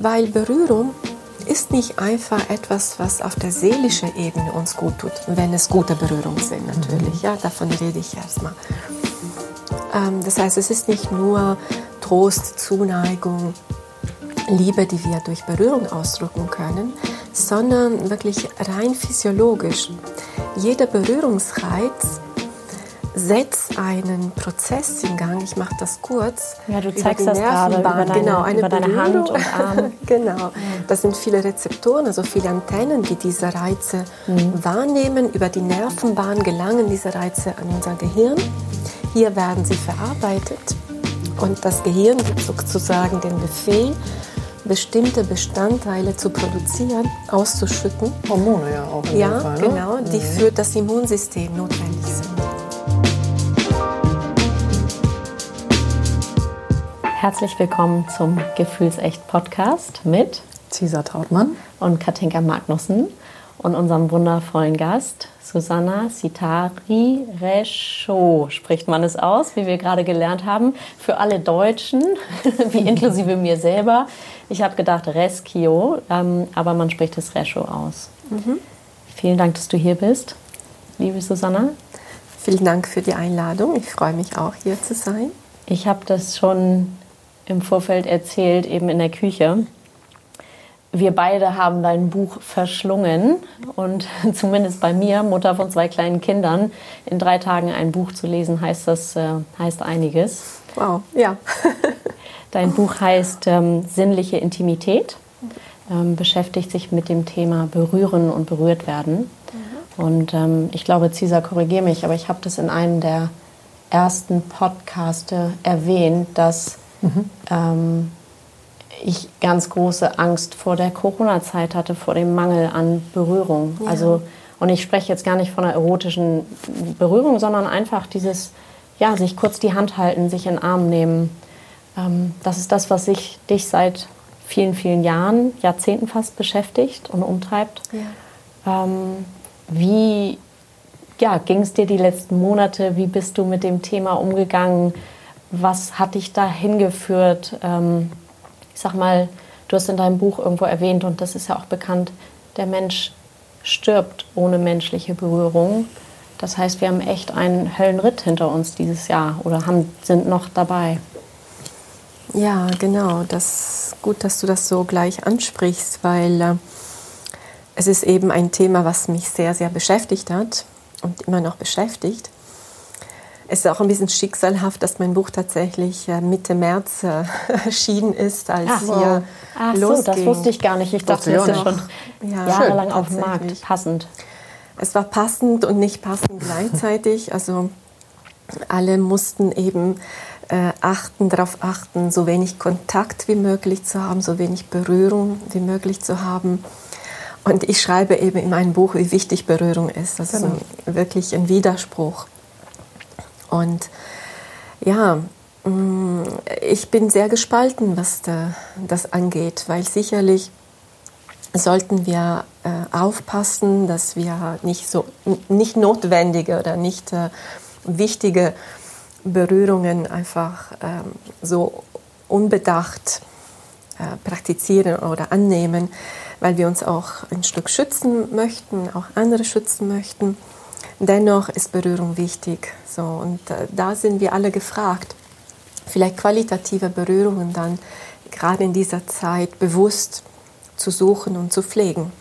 Weil Berührung ist nicht einfach etwas, was auf der seelischen Ebene uns gut tut, wenn es gute Berührungen sind natürlich. Ja, davon rede ich erstmal. Ähm, das heißt, es ist nicht nur Trost, Zuneigung, Liebe, die wir durch Berührung ausdrücken können, sondern wirklich rein physiologisch. Jeder Berührungsreiz setzt einen Prozess in Gang. Ich mache das kurz. Ja, du zeigst das gerade über deine, genau, eine über deine Hand und Arm. genau. Das sind viele Rezeptoren, also viele Antennen, die diese Reize mhm. wahrnehmen. Über die Nervenbahn gelangen diese Reize an unser Gehirn. Hier werden sie verarbeitet und das Gehirn gibt sozusagen den Befehl, bestimmte Bestandteile zu produzieren, auszuschütten. Hormone ja auch. In ja, Fall, ne? genau, die Mhm. für das Immunsystem notwendig Herzlich willkommen zum Gefühlsecht Podcast mit Cesar Trautmann. und Katinka Magnussen und unserem wundervollen Gast Susanna Sitari Rescho. Spricht man es aus, wie wir gerade gelernt haben. Für alle Deutschen, wie inklusive mir selber. Ich habe gedacht Reskio, ähm, aber man spricht es Rescho aus. Vielen Dank, dass du hier bist, liebe Susanna. Vielen Dank für die Einladung. Ich freue mich auch, hier zu sein. Ich habe das schon im Vorfeld erzählt, eben in der Küche. Wir beide haben dein Buch verschlungen und zumindest bei mir, Mutter von zwei kleinen Kindern, in drei Tagen ein Buch zu lesen, heißt das äh, heißt einiges. Wow, ja. Dein Buch heißt ähm, Sinnliche Intimität, ähm, beschäftigt sich mit dem Thema Berühren und berührt werden. Und ähm, ich glaube, Cesar, korrigiere mich, aber ich habe das in einem der ersten Podcaste erwähnt, dass ähm, ich ganz große Angst vor der Corona-Zeit hatte, vor dem Mangel an Berührung. Ja. Also, und ich spreche jetzt gar nicht von einer erotischen Berührung, sondern einfach dieses, ja, sich kurz die Hand halten, sich in den Arm nehmen. Ähm, das ist das, was sich dich seit vielen, vielen Jahren, Jahrzehnten fast beschäftigt und umtreibt. ja. Ähm, wie ja, ging es dir die letzten Monate? Wie bist du mit dem Thema umgegangen? Was hat dich da hingeführt? Ähm, ich sag mal, du hast in deinem Buch irgendwo erwähnt, und das ist ja auch bekannt, der Mensch stirbt ohne menschliche Berührung. Das heißt, wir haben echt einen Höllenritt hinter uns dieses Jahr oder haben, sind noch dabei. Ja, genau. Das gut, dass du das so gleich ansprichst, weil äh, es ist eben ein Thema, was mich sehr, sehr beschäftigt hat und immer noch beschäftigt. Es ist auch ein bisschen schicksalhaft, dass mein Buch tatsächlich äh, Mitte März äh, erschienen ist, als hier Ach so, losging. das wusste ich gar nicht. Ich dachte, das Wusste ist schon Ja, jahrelang auf dem Markt. Passend. Es war passend und nicht passend gleichzeitig. Also alle mussten eben äh, achten, darauf achten, so wenig Kontakt wie möglich zu haben, so wenig Berührung wie möglich zu haben. Und ich schreibe eben in meinem Buch, wie wichtig Berührung ist. Das ist Genau. wirklich ein Widerspruch. Und ja, mh, ich bin sehr gespalten, was da, das angeht, weil sicherlich sollten wir äh, aufpassen, dass wir nicht so nicht notwendige oder nicht äh, wichtige Berührungen einfach ähm, so unbedacht äh, praktizieren oder annehmen, weil wir uns auch ein Stück schützen möchten, auch andere schützen möchten. Dennoch ist Berührung wichtig. So, und äh, da sind wir alle gefragt, vielleicht qualitative Berührungen dann gerade in dieser Zeit bewusst zu suchen und zu pflegen.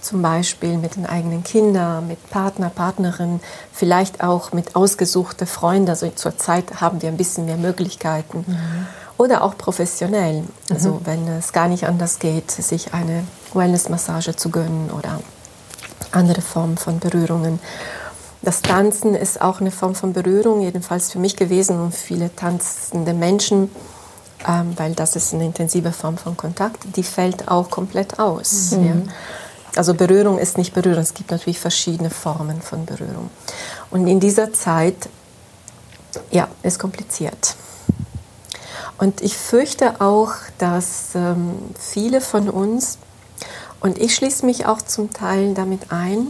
Zum Beispiel mit den eigenen Kindern, mit Partner, Partnerin, vielleicht auch mit ausgesuchten Freunden. Also zurzeit haben wir ein bisschen mehr Möglichkeiten. Oder auch professionell. Also wenn es gar nicht anders geht, sich eine Wellnessmassage zu gönnen oder andere Formen von Berührungen. Das Tanzen ist auch eine Form von Berührung, jedenfalls für mich gewesen und viele tanzende Menschen, ähm, weil das ist eine intensive Form von Kontakt, die fällt auch komplett aus. Ja. Also Berührung ist nicht Berührung, es gibt natürlich verschiedene Formen von Berührung. Und in dieser Zeit, ja, ist kompliziert. Und ich fürchte auch, dass ähm, viele von uns, und ich schließe mich auch zum Teil damit ein,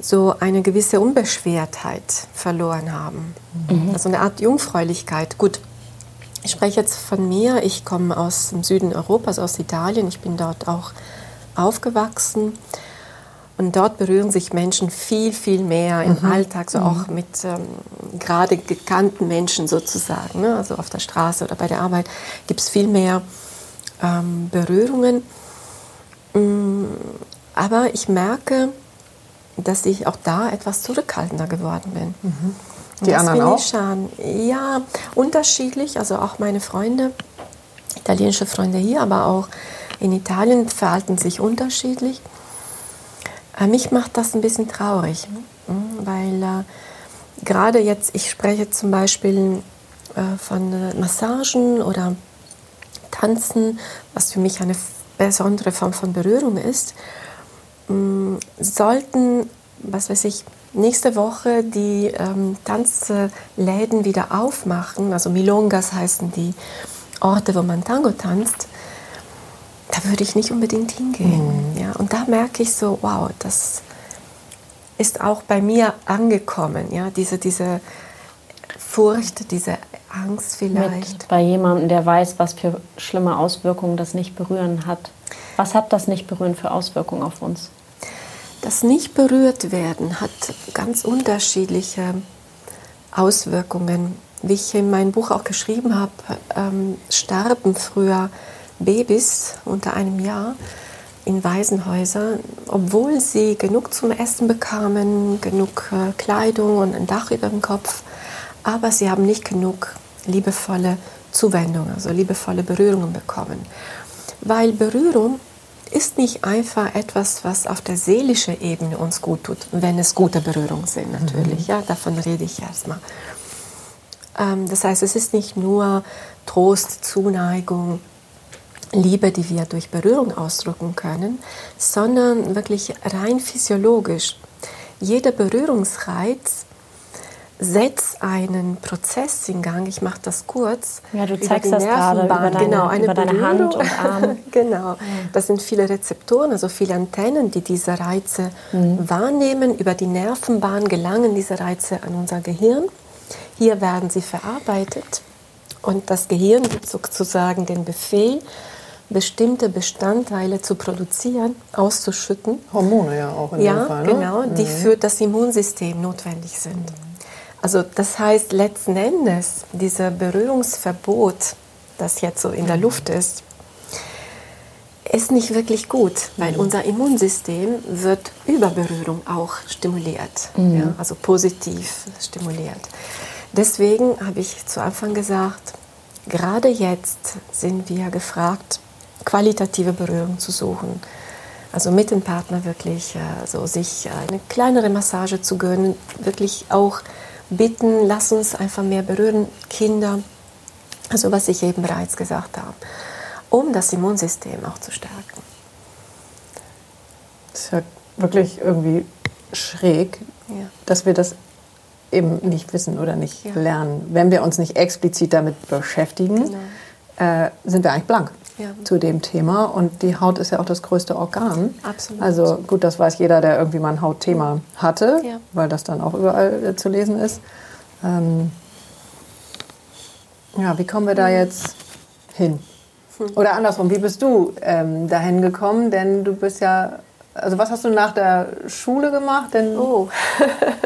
so eine gewisse Unbeschwertheit verloren haben. Also eine Art Jungfräulichkeit. Gut, ich spreche jetzt von mir. Ich komme aus dem Süden Europas, aus Italien. Ich bin dort auch aufgewachsen. Und dort berühren sich Menschen viel, viel mehr im mhm. Alltag, so mhm. auch mit ähm, gerade gekannten Menschen sozusagen. Ne? Also auf der Straße oder bei der Arbeit gibt es viel mehr ähm, Berührungen. Mm, aber ich merke, dass ich auch da etwas zurückhaltender geworden bin. Mhm. Die anderen auch? Ja, unterschiedlich. Also auch meine Freunde, italienische Freunde hier, aber auch in Italien verhalten sich unterschiedlich. Äh, mich macht das ein bisschen traurig, mhm, weil äh, gerade jetzt, ich spreche zum Beispiel äh, von äh, Massagen oder Tanzen, was für mich eine besondere Form von Berührung ist, mm, sollten, was weiß ich, nächste Woche die ähm, Tanzläden wieder aufmachen, also Milongas heißen die Orte, wo man Tango tanzt, da würde ich nicht unbedingt hingehen. Mhm. Ja? Und da merke ich so, wow, das ist auch bei mir angekommen, ja? diese, diese Furcht, diese Angst vielleicht. Mit bei jemandem, der weiß, was für schlimme Auswirkungen das Nicht-Berühren hat. Was hat das Nicht-Berühren für Auswirkungen auf uns? Das nicht berührt werden hat ganz unterschiedliche Auswirkungen. Wie ich in meinem Buch auch geschrieben habe, ähm, starben früher Babys unter einem Jahr in Waisenhäusern, obwohl sie genug zum Essen bekamen, genug äh, Kleidung und ein Dach über dem Kopf, aber sie haben nicht genug liebevolle Zuwendung, also liebevolle Berührungen bekommen. Weil Berührung ist nicht einfach etwas, was auf der seelischen Ebene uns gut tut, wenn es gute Berührungen sind natürlich. Mhm. Ja, davon rede ich erstmal. Ähm, das heißt, es ist nicht nur Trost, Zuneigung, Liebe, die wir durch Berührung ausdrücken können, sondern wirklich rein physiologisch. Jeder Berührungsreiz setzt einen Prozess in Gang. Ich mache das kurz. Ja, du zeigst das gerade über deine, genau, eine über deine Hand und Arm. genau. Das sind viele Rezeptoren, also viele Antennen, die diese Reize mhm. wahrnehmen. Über die Nervenbahn gelangen diese Reize an unser Gehirn. Hier werden sie verarbeitet und das Gehirn gibt sozusagen den Befehl, bestimmte Bestandteile zu produzieren, auszuschütten. Hormone ja auch in ja, dem Fall. Ne? genau, die mhm. für das Immunsystem notwendig sind. Mhm. Also das heißt letzten Endes, dieser Berührungsverbot, das jetzt so in der Luft ist, ist nicht wirklich gut, weil mhm. unser Immunsystem wird über Berührung auch stimuliert, mhm. ja, also positiv stimuliert. Deswegen habe ich zu Anfang gesagt, gerade jetzt sind wir gefragt, qualitative Berührung zu suchen. Also mit dem Partner wirklich also sich eine kleinere Massage zu gönnen, wirklich auch bitten, lass uns einfach mehr berühren, Kinder, also was ich eben bereits gesagt habe, um das Immunsystem auch zu stärken. Das ist ja wirklich irgendwie schräg, ja. dass wir das eben nicht wissen oder nicht ja. lernen. Wenn wir uns nicht explizit damit beschäftigen, genau. äh, sind wir eigentlich blank ja. zu dem Thema. Und die Haut ist ja auch das größte Organ. Absolut. Also gut, das weiß jeder, der irgendwie mal ein Hautthema hatte, ja. weil das dann auch überall äh, zu lesen ist. Ähm ja, wie kommen wir da jetzt hin? Hm. Oder andersrum, wie bist du ähm, dahin gekommen? Denn du bist ja, also was hast du nach der Schule gemacht? Denn oh,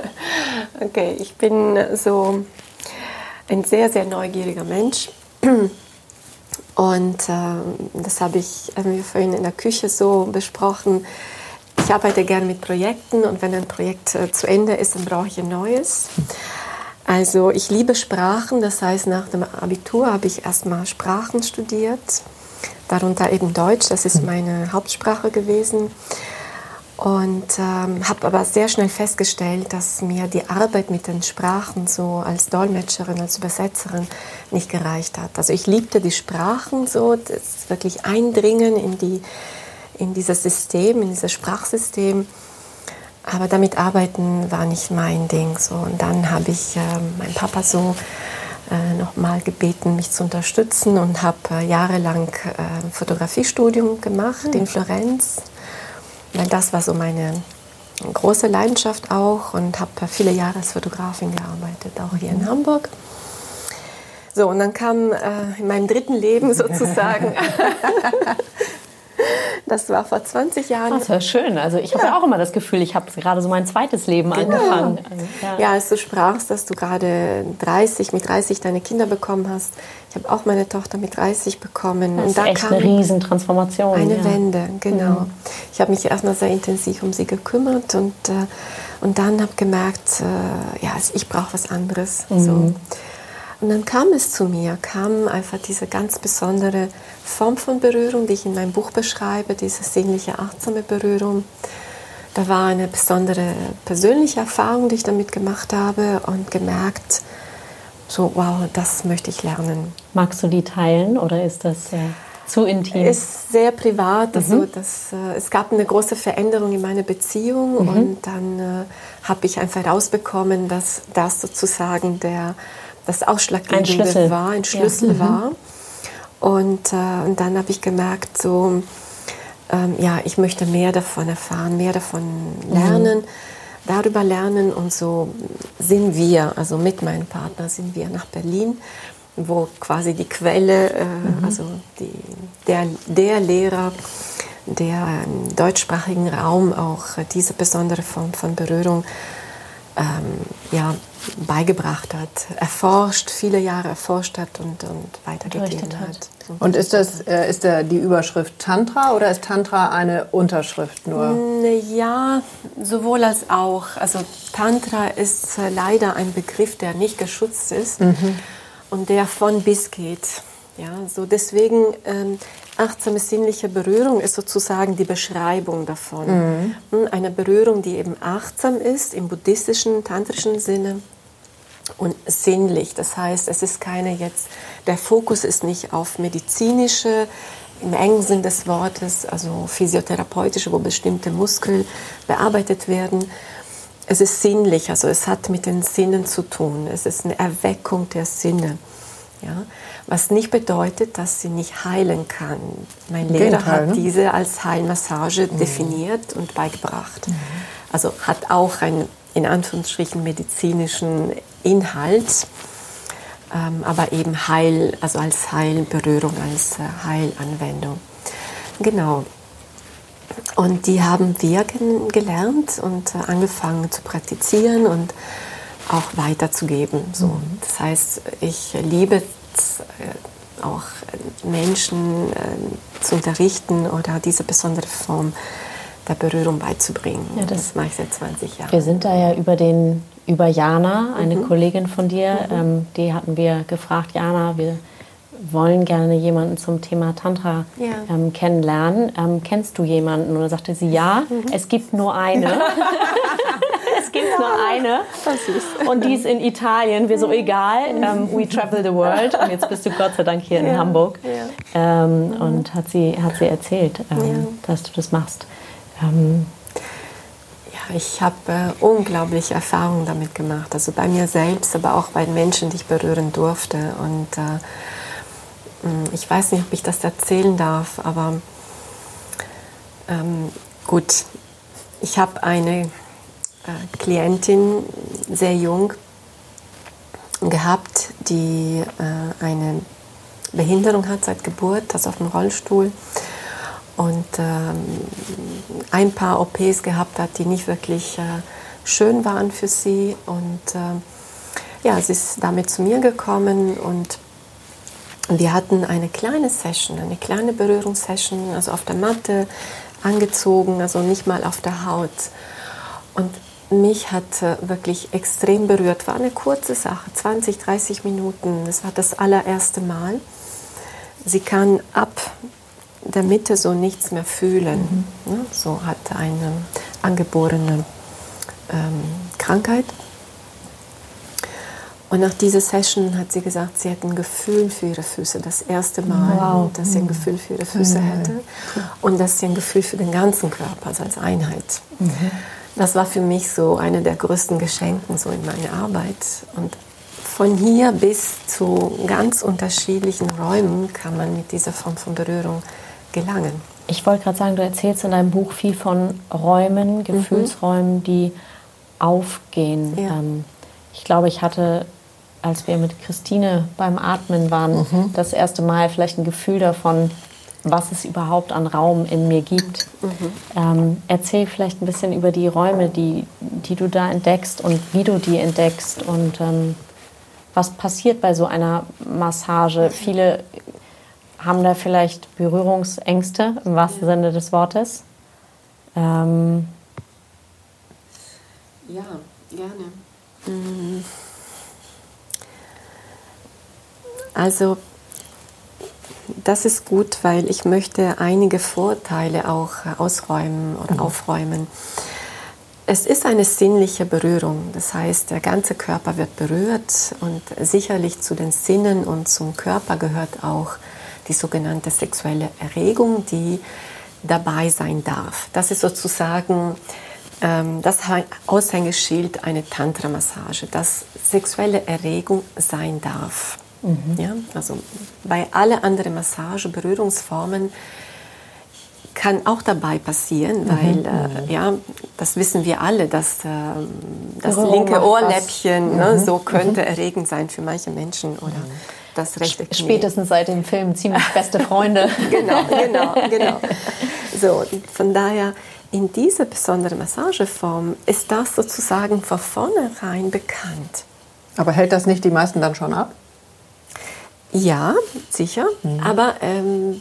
okay, ich bin so ein sehr, sehr neugieriger Mensch. Und äh, das habe ich wir vorhin in der Küche so besprochen. Ich arbeite gerne mit Projekten und wenn ein Projekt äh, zu Ende ist, dann brauche ich ein neues. Also ich liebe Sprachen, das heißt nach dem Abitur habe ich erstmal Sprachen studiert, darunter eben Deutsch, das ist meine Hauptsprache gewesen. Und ähm, habe aber sehr schnell festgestellt, dass mir die Arbeit mit den Sprachen so als Dolmetscherin, als Übersetzerin nicht gereicht hat. Also ich liebte die Sprachen so, das wirklich Eindringen in, die, in dieses System, in dieses Sprachsystem. Aber damit arbeiten war nicht mein Ding. So. Und dann habe ich äh, meinen Papa so äh, nochmal gebeten, mich zu unterstützen und habe äh, jahrelang äh, Fotografiestudium gemacht mhm. in Florenz das war so meine große Leidenschaft auch und habe viele Jahre als Fotografin gearbeitet, auch hier in Hamburg. So, und dann kam äh, in meinem dritten Leben sozusagen Das war vor 20 Jahren. Das war schön. Also ich ja. habe ja auch immer das Gefühl, ich habe gerade so mein zweites Leben genau. angefangen. Also, ja. ja, als du sprachst, dass du gerade 30, mit 30 deine Kinder bekommen hast. Ich habe auch meine Tochter mit 30 bekommen. Das ist und da echt kam eine Riesentransformation. Eine ja. Wende, genau. Mhm. Ich habe mich erstmal sehr intensiv um sie gekümmert und, äh, und dann habe gemerkt, äh, ja, ich brauche was anderes. Mhm. So. Und dann kam es zu mir, kam einfach diese ganz besondere Form von Berührung, die ich in meinem Buch beschreibe, diese sinnliche, achtsame Berührung. Da war eine besondere persönliche Erfahrung, die ich damit gemacht habe und gemerkt, so, wow, das möchte ich lernen. Magst du die teilen oder ist das äh, zu intim? Ist sehr privat. Also mhm. das, äh, es gab eine große Veränderung in meiner Beziehung mhm. und dann äh, habe ich einfach herausbekommen, dass das sozusagen der das Ausschlaggebende ein Schlüssel. war, ein Schlüssel ja. Mhm. war. Und, äh, und dann habe ich gemerkt, so, ähm, ja, ich möchte mehr davon erfahren, mehr davon lernen, mhm. darüber lernen. Und so sind wir, also mit meinem Partner sind wir nach Berlin, wo quasi die Quelle, äh, mhm. also die, der, der Lehrer, der im deutschsprachigen Raum auch diese besondere Form von Berührung ähm, ja, beigebracht hat, erforscht, viele Jahre erforscht hat und, und weitergegeben hat. Und ist das äh, ist da die Überschrift Tantra oder ist Tantra eine Unterschrift nur? Ja, sowohl als auch. Also Tantra ist äh, leider ein Begriff, der nicht geschützt ist mhm. und der von bis geht. Ja, so deswegen ähm, achtsame sinnliche Berührung ist sozusagen die Beschreibung davon. Mhm. Hm, eine Berührung, die eben achtsam ist im buddhistischen, tantrischen Sinne und sinnlich. Das heißt, es ist keine jetzt, der Fokus ist nicht auf medizinische, im engen Sinn des Wortes, also physiotherapeutische, wo bestimmte Muskeln bearbeitet werden. Es ist sinnlich, also es hat mit den Sinnen zu tun. Es ist eine Erweckung der Sinne. Ja? Was nicht bedeutet, dass sie nicht heilen kann. Mein Lehrer Gegenteil, hat ne? diese als Heilmassage mhm. definiert und beigebracht. Mhm. Also hat auch einen in Anführungsstrichen medizinischen Inhalt, ähm, aber eben Heil, also als Heilberührung, als äh, Heilanwendung. Genau. Und die haben wir gelernt und äh, angefangen zu praktizieren und auch weiterzugeben. So. Mhm. Das heißt, ich liebe äh, auch Menschen äh, zu unterrichten oder diese besondere Form der Berührung beizubringen. Ja, das, das mache ich seit 20 Jahren. Wir sind da ja über den über Jana, eine mhm. Kollegin von dir, mhm. ähm, die hatten wir gefragt, Jana, wir wollen gerne jemanden zum Thema Tantra ja. ähm, kennenlernen. Ähm, kennst du jemanden? Und dann sagte sie, ja, mhm. es gibt nur eine. es gibt ja. nur eine. Und die ist in Italien. Wir so, egal, ähm, we travel the world. Und jetzt bist du Gott sei Dank hier ja. in Hamburg. Ähm, mhm. Und hat sie, hat sie erzählt, ähm, dass du das machst. Ähm, ich habe äh, unglaubliche Erfahrungen damit gemacht. Also bei mir selbst, aber auch bei den Menschen, die ich berühren durfte. Und äh, ich weiß nicht, ob ich das erzählen darf, aber ähm, gut, ich habe eine äh, Klientin, sehr jung, gehabt, die äh, eine Behinderung hat seit Geburt, das auf dem Rollstuhl und ähm, ein paar OPs gehabt hat, die nicht wirklich äh, schön waren für sie. Und äh, ja, sie ist damit zu mir gekommen und wir hatten eine kleine Session, eine kleine Berührungssession, also auf der Matte angezogen, also nicht mal auf der Haut. Und mich hat äh, wirklich extrem berührt. War eine kurze Sache, 20, 30 Minuten. Das war das allererste Mal. Sie kann ab der Mitte so nichts mehr fühlen. Mhm. So hat eine angeborene ähm, Krankheit. Und nach dieser Session hat sie gesagt, sie hätte ein Gefühl für ihre Füße, das erste Mal, wow. dass sie ein Gefühl für ihre Füße mhm. hätte und dass sie ein Gefühl für den ganzen Körper, also als Einheit. Mhm. Das war für mich so eine der größten Geschenken so in meiner Arbeit. Und von hier bis zu ganz unterschiedlichen Räumen kann man mit dieser Form von Berührung gelangen. Ich wollte gerade sagen, du erzählst in deinem Buch viel von Räumen, mhm. Gefühlsräumen, die aufgehen. Ja. Ähm, ich glaube, ich hatte als wir mit Christine beim Atmen waren, mhm. das erste Mal vielleicht ein Gefühl davon, was es überhaupt an Raum in mir gibt. Mhm. Ähm, erzähl vielleicht ein bisschen über die Räume, die, die du da entdeckst und wie du die entdeckst und ähm, was passiert bei so einer Massage. Viele haben da vielleicht Berührungsängste im wahrsten ja. Sinne des Wortes. Ähm, ja, gerne. Mhm. Also das ist gut, weil ich möchte einige Vorteile auch ausräumen oder mhm. aufräumen. Es ist eine sinnliche Berührung, das heißt, der ganze Körper wird berührt und sicherlich zu den Sinnen und zum Körper gehört auch die sogenannte sexuelle Erregung, die dabei sein darf. Das ist sozusagen ähm, das Aushängeschild einer Tantra-Massage, dass sexuelle Erregung sein darf. Mhm. Ja, also bei alle anderen Massage, Berührungsformen kann auch dabei passieren, mhm. weil äh, mhm. ja, das wissen wir alle, dass äh, das linke Ohrläppchen ne, mhm. so könnte mhm. erregend sein für manche Menschen oder das rechte Knie. Spätestens seit dem Film ziemlich beste Freunde. genau, genau, genau. So, von daher in dieser besonderen Massageform ist das sozusagen von vornherein bekannt. Aber hält das nicht die meisten dann schon ab? Ja, sicher. Mhm. Aber ähm,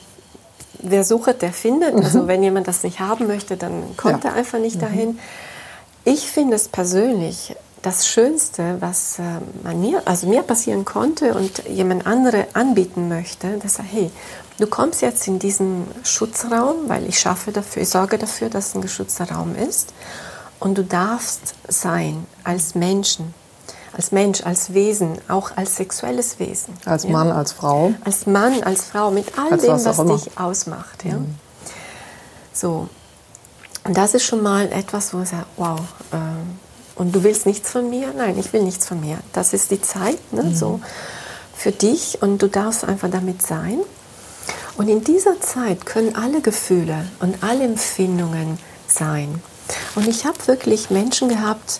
wer sucht, der findet. Also mhm. wenn jemand das nicht haben möchte, dann kommt ja. er einfach nicht mhm. dahin. Ich finde es persönlich das Schönste, was äh, mir, also mir passieren konnte und jemand andere anbieten möchte, dass er, hey, du kommst jetzt in diesen Schutzraum, weil ich schaffe dafür, ich sorge dafür, dass es ein geschützter Raum ist und du darfst sein als Menschen als Mensch, als Wesen, auch als sexuelles Wesen. Als ja? Mann, als Frau. Als Mann, als Frau, mit all als dem, was, was dich ausmacht. Ja? Mhm. So. Und das ist schon mal etwas, wo ich sage, wow, äh, und du willst nichts von mir? Nein, ich will nichts von mir. Das ist die Zeit, ne? Mhm. so für dich und du darfst einfach damit sein. Und in dieser Zeit können alle Gefühle und alle Empfindungen sein. Und ich habe wirklich Menschen gehabt,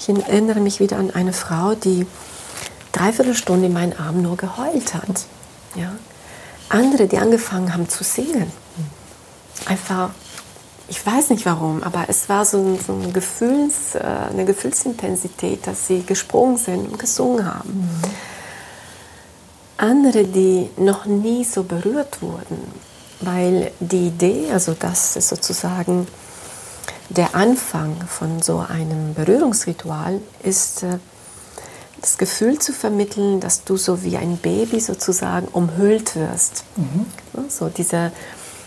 ich erinnere mich wieder an eine Frau, die dreiviertel Stunde in meinen Arm nur geheult hat. Ja? Andere, die angefangen haben zu singen. Einfach, ich weiß nicht warum, aber es war so, ein, so ein Gefühls, äh, eine Gefühlsintensität, dass sie gesprungen sind und gesungen haben. Mhm. Andere, die noch nie so berührt wurden, weil die Idee, also das ist sozusagen der Anfang von so einem Berührungsritual ist äh, das Gefühl zu vermitteln, dass du so wie ein Baby sozusagen umhüllt wirst. Mhm. So diese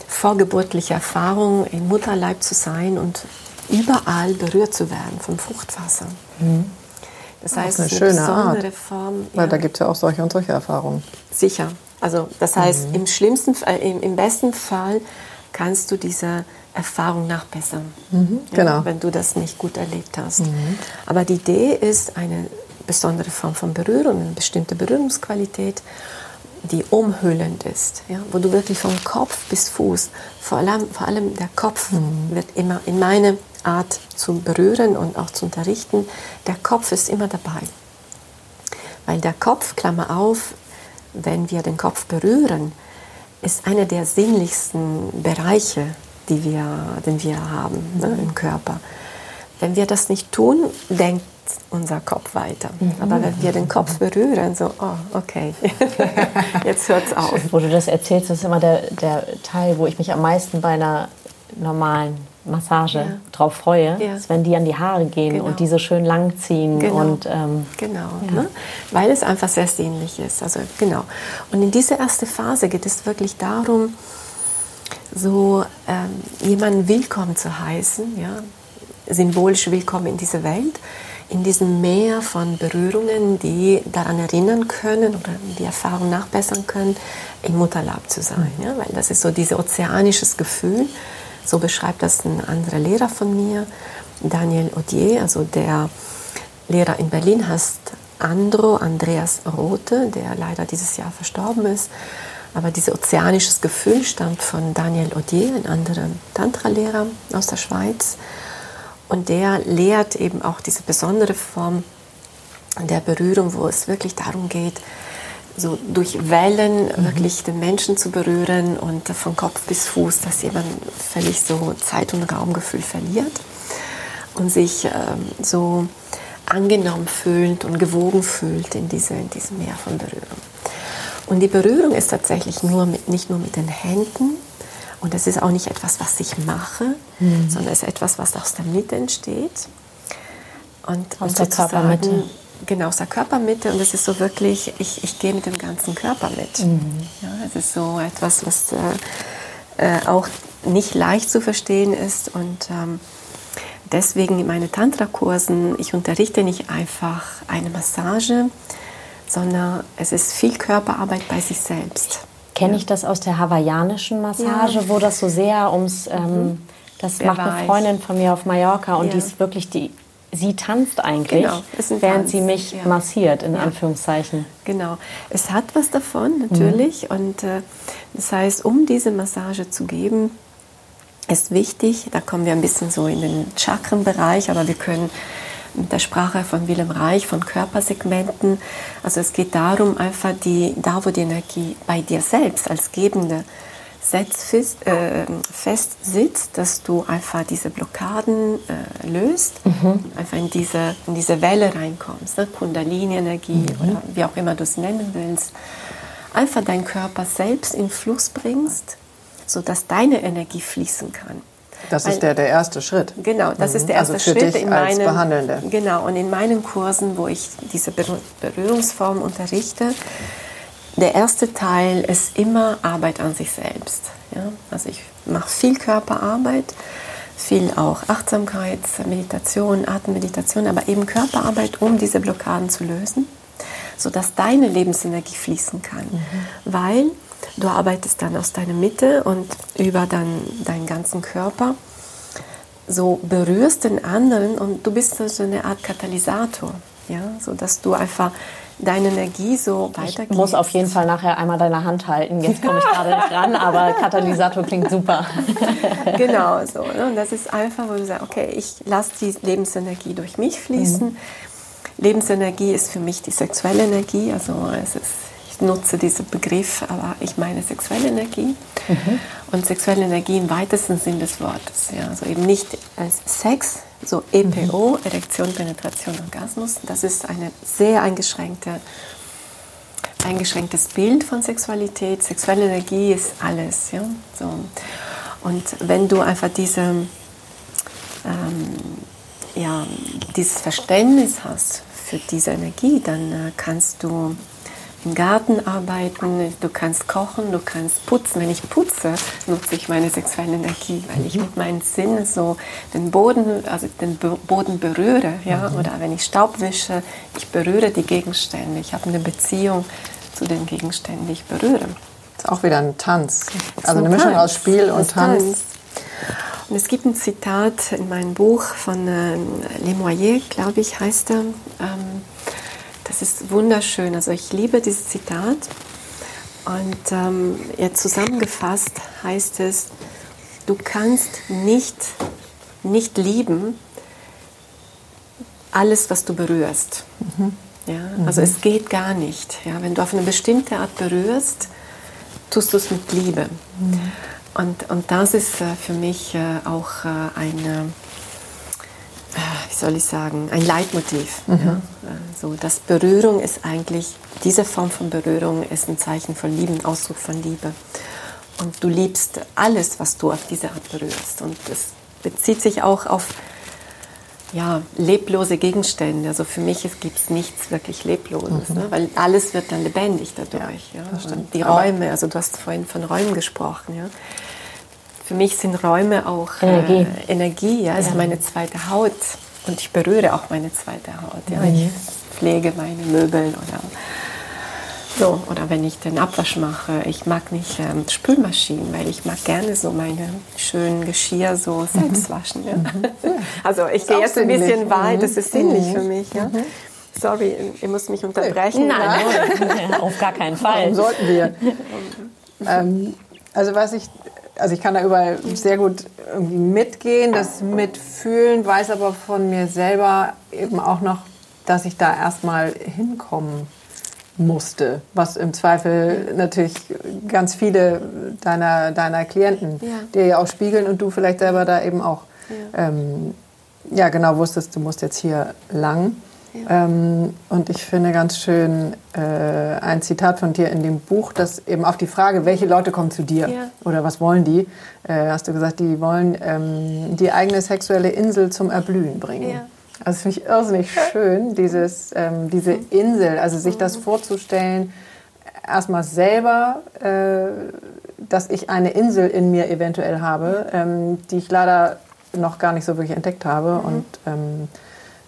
vorgeburtliche Erfahrung, im Mutterleib zu sein und überall berührt zu werden vom Fruchtwasser. Mhm. Das heißt, das ist eine, eine schöne besondere Art, Form. Weil da gibt es ja auch solche und solche Erfahrungen. Sicher. Also das heißt, mhm. im schlimmsten, äh, im, im besten Fall kannst du diese Erfahrung nachbessern, mhm, genau. ja, wenn du das nicht gut erlebt hast. Mhm. Aber die Idee ist eine besondere Form von Berührung, eine bestimmte Berührungsqualität, die umhüllend ist, ja, wo du wirklich von Kopf bis Fuß, vor allem, vor allem der Kopf mhm. wird immer in meine Art zu berühren und auch zu unterrichten, der Kopf ist immer dabei. Weil der Kopf, Klammer auf, wenn wir den Kopf berühren, ist einer der sinnlichsten Bereiche die wir, den wir haben ne, im Körper. Wenn wir das nicht tun, denkt unser Kopf weiter. Mhm. Aber wenn wir den Kopf berühren, so, oh, okay, jetzt hört es auf. Wo du das erzählst, das ist immer der, der Teil, wo ich mich am meisten bei einer normalen Massage ja. drauf freue, ja. ist, wenn die an die Haare gehen genau. und diese schön lang ziehen. Genau, und, ähm, genau ja. ne? weil es einfach sehr sinnlich ist. Also, genau. Und in dieser ersten Phase geht es wirklich darum, so ähm, jemanden willkommen zu heißen, ja, symbolisch willkommen in dieser Welt, in diesem Meer von Berührungen, die daran erinnern können oder die Erfahrung nachbessern können, im Mutterleib zu sein. Ja, weil das ist so dieses ozeanisches Gefühl, so beschreibt das ein anderer Lehrer von mir, Daniel Odier, also der Lehrer in Berlin heißt Andro Andreas Rote, der leider dieses Jahr verstorben ist. Aber dieses ozeanisches Gefühl stammt von Daniel Odier, ein anderer Tantra-Lehrer aus der Schweiz. Und der lehrt eben auch diese besondere Form der Berührung, wo es wirklich darum geht, so durch Wellen mhm. wirklich den Menschen zu berühren und von Kopf bis Fuß, dass jemand völlig so Zeit- und Raumgefühl verliert und sich ähm, so angenommen fühlt und gewogen fühlt in, diese, in diesem Meer von Berührung. Und die Berührung ist tatsächlich nur mit, nicht nur mit den Händen und das ist auch nicht etwas, was ich mache, mhm. sondern es ist etwas, was aus der Mitte entsteht. Und aus der Körpermitte. Genau, aus der Körpermitte und es ist so wirklich, ich, ich gehe mit dem ganzen Körper mit. Mhm. Ja, es ist so etwas, was äh, äh, auch nicht leicht zu verstehen ist und ähm, deswegen in meinen Tantra-Kursen, ich unterrichte nicht einfach eine Massage, sondern es ist viel Körperarbeit bei sich selbst. Kenne ich das aus der hawaiianischen Massage, ja. wo das so sehr ums, ähm, mhm. das sehr macht weich. eine Freundin von mir auf Mallorca und ja. die ist wirklich die, sie tanzt eigentlich, genau, während Tanz. sie mich ja. massiert, in Anführungszeichen. Genau, es hat was davon natürlich mhm. und äh, das heißt, um diese Massage zu geben, ist wichtig, da kommen wir ein bisschen so in den Chakrenbereich, aber wir können mit der Sprache von Willem Reich von Körpersegmenten, also es geht darum, einfach die, da wo die Energie bei dir selbst als Gebende fest, äh, fest sitzt, dass du einfach diese Blockaden äh, löst, mhm. einfach in diese, in diese Welle reinkommst, ne? Kundalini-Energie mhm. oder wie auch immer du es nennen willst, einfach deinen Körper selbst in Fluss bringst sodass deine Energie fließen kann. Das ist der, der erste Schritt. Genau, das mhm. ist der erste also für Schritt dich in meinen, als Behandelnde. Genau, und in meinen Kursen, wo ich diese Berührungsform unterrichte, der erste Teil ist immer Arbeit an sich selbst. Ja? Also ich mache viel Körperarbeit, viel auch Achtsamkeit, Meditation, Atemmeditation, aber eben Körperarbeit, um diese Blockaden zu lösen, sodass deine Lebensenergie fließen kann. Mhm. Weil Du arbeitest dann aus deiner Mitte und über dann deinen ganzen Körper. So berührst den anderen und du bist so eine Art Katalysator, ja, so dass du einfach deine Energie so weitergibst. Ich muss auf jeden Fall nachher einmal deine Hand halten. Jetzt komme ich gerade nicht ran, aber Katalysator klingt super. genau so. Ne? Und das ist einfach, wo du sagst, okay, ich lasse die Lebensenergie durch mich fließen. Mhm. Lebensenergie ist für mich die sexuelle Energie, also es ist ich nutze diesen Begriff, aber ich meine sexuelle Energie. Mhm. Und sexuelle Energie im weitesten Sinn des Wortes. Ja, also eben nicht als Sex, so EPO, mhm. Erektion, Penetration, Orgasmus. Das ist ein sehr eingeschränkte, eingeschränktes Bild von Sexualität. Sexuelle Energie ist alles. Ja? So. Und wenn du einfach diese, ähm, ja, dieses Verständnis hast für diese Energie, dann äh, kannst du im Garten arbeiten, du kannst kochen, du kannst putzen. Wenn ich putze, nutze ich meine sexuelle Energie, weil ich mit meinen Sinnen so den Boden, also den Boden berühre, ja, mhm. oder wenn ich Staub wische, ich berühre die Gegenstände. Ich habe eine Beziehung zu den Gegenständen, die ich berühre. Das ist auch wieder ein Tanz. Also eine Mischung aus Spiel und Tanz. Tanz. Und es gibt ein Zitat in meinem Buch von äh, Lemoyer, glaube ich, heißt er. Ähm, das ist wunderschön. Also ich liebe dieses Zitat. Und ähm, ja, zusammengefasst heißt es, du kannst nicht, nicht lieben alles, was du berührst. Mhm. Ja, also mhm. es geht gar nicht. Ja, wenn du auf eine bestimmte Art berührst, tust du es mit Liebe. Mhm. Und, und das ist äh, für mich äh, auch äh, eine wie soll ich sagen, ein Leitmotiv. Mhm. Ja? Also das Berührung ist eigentlich, diese Form von Berührung ist ein Zeichen von Liebe, ein Ausdruck von Liebe. Und du liebst alles, was du auf diese Art berührst. Und es bezieht sich auch auf ja, leblose Gegenstände. Also für mich gibt es nichts wirklich Lebloses, mhm. ne? weil alles wird dann lebendig dadurch. Ja, ja? Die Räume, also du hast vorhin von Räumen gesprochen. Ja? Für mich sind Räume auch Energie, äh, Energie ja, also ja. meine zweite Haut und ich berühre auch meine zweite Haut. Ja. Mhm. Ich pflege meine Möbel oder so oder wenn ich den Abwasch mache. Ich mag nicht ähm, Spülmaschinen, weil ich mag gerne so meine schönen Geschirr so mhm. selbst waschen. Ja. Mhm. Also ich gehe jetzt ein bisschen weit, das ist sinnlich mhm. für mich. Ja. Mhm. Sorry, ihr müsst mich unterbrechen. Nein, nein. auf gar keinen Fall. Warum sollten wir? ähm, also was ich also ich kann da überall sehr gut irgendwie mitgehen, das mitfühlen, weiß aber von mir selber eben auch noch, dass ich da erstmal hinkommen musste, was im Zweifel natürlich ganz viele deiner, deiner Klienten ja. dir ja auch spiegeln und du vielleicht selber da eben auch ja. Ähm, ja genau wusstest, du musst jetzt hier lang. Ja. Ähm, und ich finde ganz schön äh, ein Zitat von dir in dem Buch, das eben auf die Frage, welche Leute kommen zu dir ja. oder was wollen die, äh, hast du gesagt, die wollen ähm, die eigene sexuelle Insel zum Erblühen bringen. Ja. Also finde ich irrsinnig schön, dieses, ähm, diese Insel, also sich das vorzustellen, erstmal selber, äh, dass ich eine Insel in mir eventuell habe, ähm, die ich leider noch gar nicht so wirklich entdeckt habe. Mhm. Und ähm,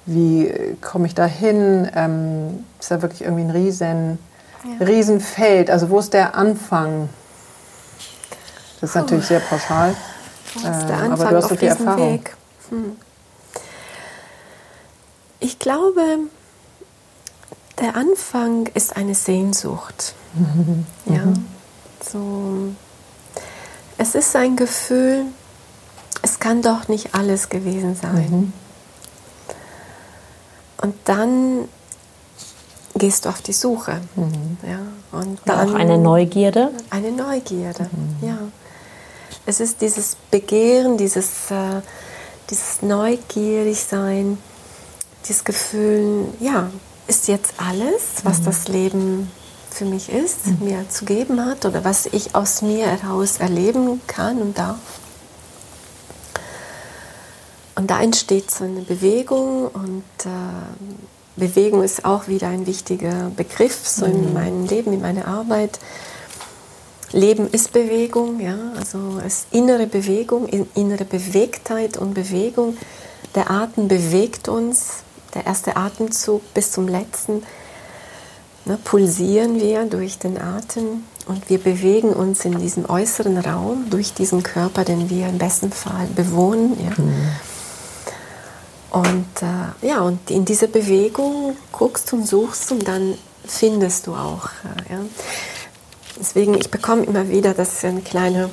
wie komme ich da hin? Ähm, ist da wirklich irgendwie ein riesen, ja. Riesenfeld? Also wo ist der Anfang? Das ist natürlich sehr pauschal. Wo ist der Anfang aber du hast auf die Erfahrung. Weg? Hm. Ich glaube, der Anfang ist eine Sehnsucht. Mhm. Ja, so. Es ist ein Gefühl, es kann doch nicht alles gewesen sein. Mhm. Und dann gehst du auf die Suche. Mhm. Ja, und dann auch eine Neugierde. Eine Neugierde, mhm. ja. Es ist dieses Begehren, dieses, äh, dieses Neugierigsein dieses Gefühl, ja, ist jetzt alles, was mhm. das Leben für mich ist, mhm. mir zu geben hat oder was ich aus mir heraus erleben kann und darf. Und da entsteht so eine Bewegung und äh, Bewegung ist auch wieder ein wichtiger Begriff so mhm. in meinem Leben, in meiner Arbeit. Leben ist Bewegung, ja, also es ist innere Bewegung, innere Bewegtheit und Bewegung. Der Atem bewegt uns, der erste Atemzug bis zum letzten, ne, pulsieren wir durch den Atem und wir bewegen uns in diesem äußeren Raum durch diesen Körper, den wir im besten Fall bewohnen. Ja. Mhm. Und äh, ja, und in dieser Bewegung guckst und suchst und dann findest du auch. Äh, ja. Deswegen, ich bekomme immer wieder, das ist eine kleine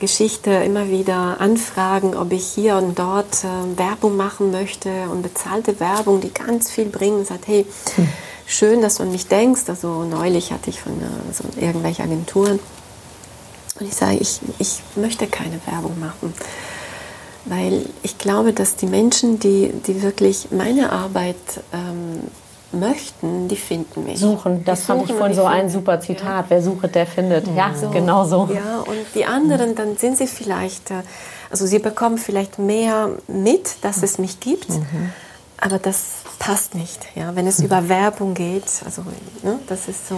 Geschichte immer wieder anfragen, ob ich hier und dort äh, Werbung machen möchte und bezahlte Werbung, die ganz viel bringen und sagt, hey, hm. schön, dass du an mich denkst. Also neulich hatte ich von äh, so irgendwelche Agenturen und ich sage, ich, ich möchte keine Werbung machen, weil ich glaube, dass die Menschen, die, die wirklich meine Arbeit ähm, möchten, die finden mich. Suchen, das die fand ich vorhin so ein super Zitat. Ja. Wer sucht, der findet. Ja, so, genau so. Ja, und die anderen, dann sind sie vielleicht, äh, also sie bekommen vielleicht mehr mit, dass es mich gibt, mhm. aber das passt nicht. Ja, wenn es mhm. über Werbung geht, also ne, das ist so,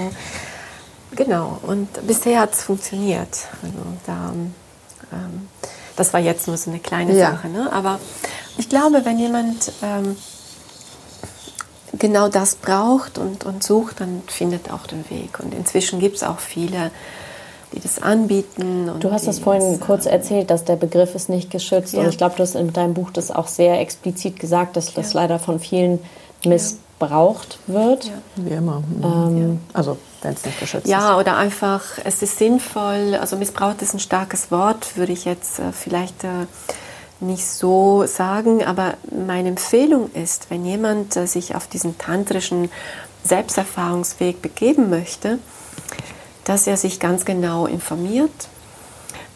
genau. Und bisher hat es funktioniert. Also da, ähm, das war jetzt nur so eine kleine ja. Sache, ne? aber ich glaube, wenn jemand ähm, genau das braucht und, und sucht, dann findet auch den Weg. Und inzwischen gibt es auch viele, die das anbieten. du hast es vorhin das, kurz erzählt, dass der Begriff ist nicht geschützt. Ja. Und ich glaube, du hast in deinem Buch das auch sehr explizit gesagt, dass das ja. leider von vielen missbraucht wird. Ja. Wie immer. Ähm, also wenn es nicht geschützt ja, ist. Ja, oder einfach, es ist sinnvoll, also missbraucht ist ein starkes Wort, würde ich jetzt äh, vielleicht... Äh, nicht so sagen, aber meine Empfehlung ist, wenn jemand äh, sich auf diesen tantrischen Selbsterfahrungsweg begeben möchte, dass er sich ganz genau informiert,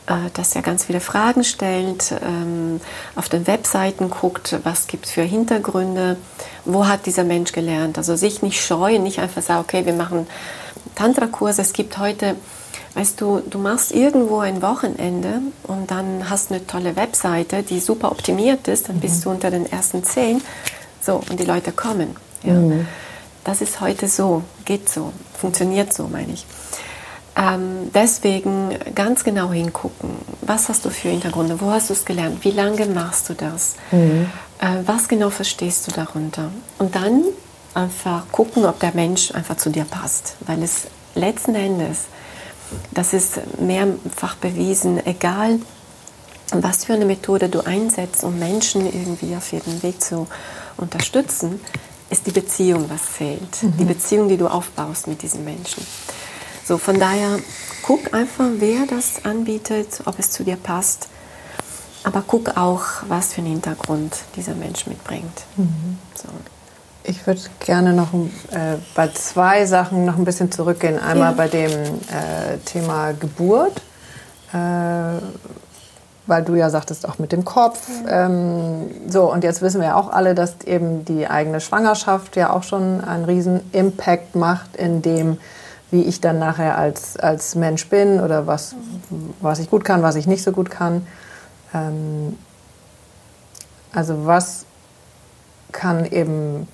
äh, dass er ganz viele Fragen stellt, ähm, auf den Webseiten guckt, was gibt es für Hintergründe, wo hat dieser Mensch gelernt. Also sich nicht scheuen, nicht einfach sagen, okay, wir machen Tantra-Kurse. Es gibt heute Weißt du, du machst irgendwo ein Wochenende und dann hast eine tolle Webseite, die super optimiert ist, dann mhm. bist du unter den ersten zehn. So, und die Leute kommen. Ja. Mhm. Das ist heute so, geht so, funktioniert so, meine ich. Ähm, deswegen ganz genau hingucken. Was hast du für Hintergründe? Wo hast du es gelernt? Wie lange machst du das? Mhm. Äh, was genau verstehst du darunter? Und dann einfach gucken, ob der Mensch einfach zu dir passt. Weil es letzten Endes das ist mehrfach bewiesen, egal was für eine Methode du einsetzt, um Menschen irgendwie auf ihrem Weg zu unterstützen, ist die Beziehung, was zählt. Mhm. Die Beziehung, die du aufbaust mit diesen Menschen. So, von daher guck einfach, wer das anbietet, ob es zu dir passt. Aber guck auch, was für einen Hintergrund dieser Mensch mitbringt. Mhm. So. Ich würde gerne noch äh, bei zwei Sachen noch ein bisschen zurückgehen. Einmal ja. bei dem äh, Thema Geburt, äh, weil du ja sagtest, auch mit dem Kopf. Ja. Ähm, so, und jetzt wissen wir ja auch alle, dass eben die eigene Schwangerschaft ja auch schon einen riesen Impact macht in dem, wie ich dann nachher als, als Mensch bin oder was, was ich gut kann, was ich nicht so gut kann. Ähm, also was kann eben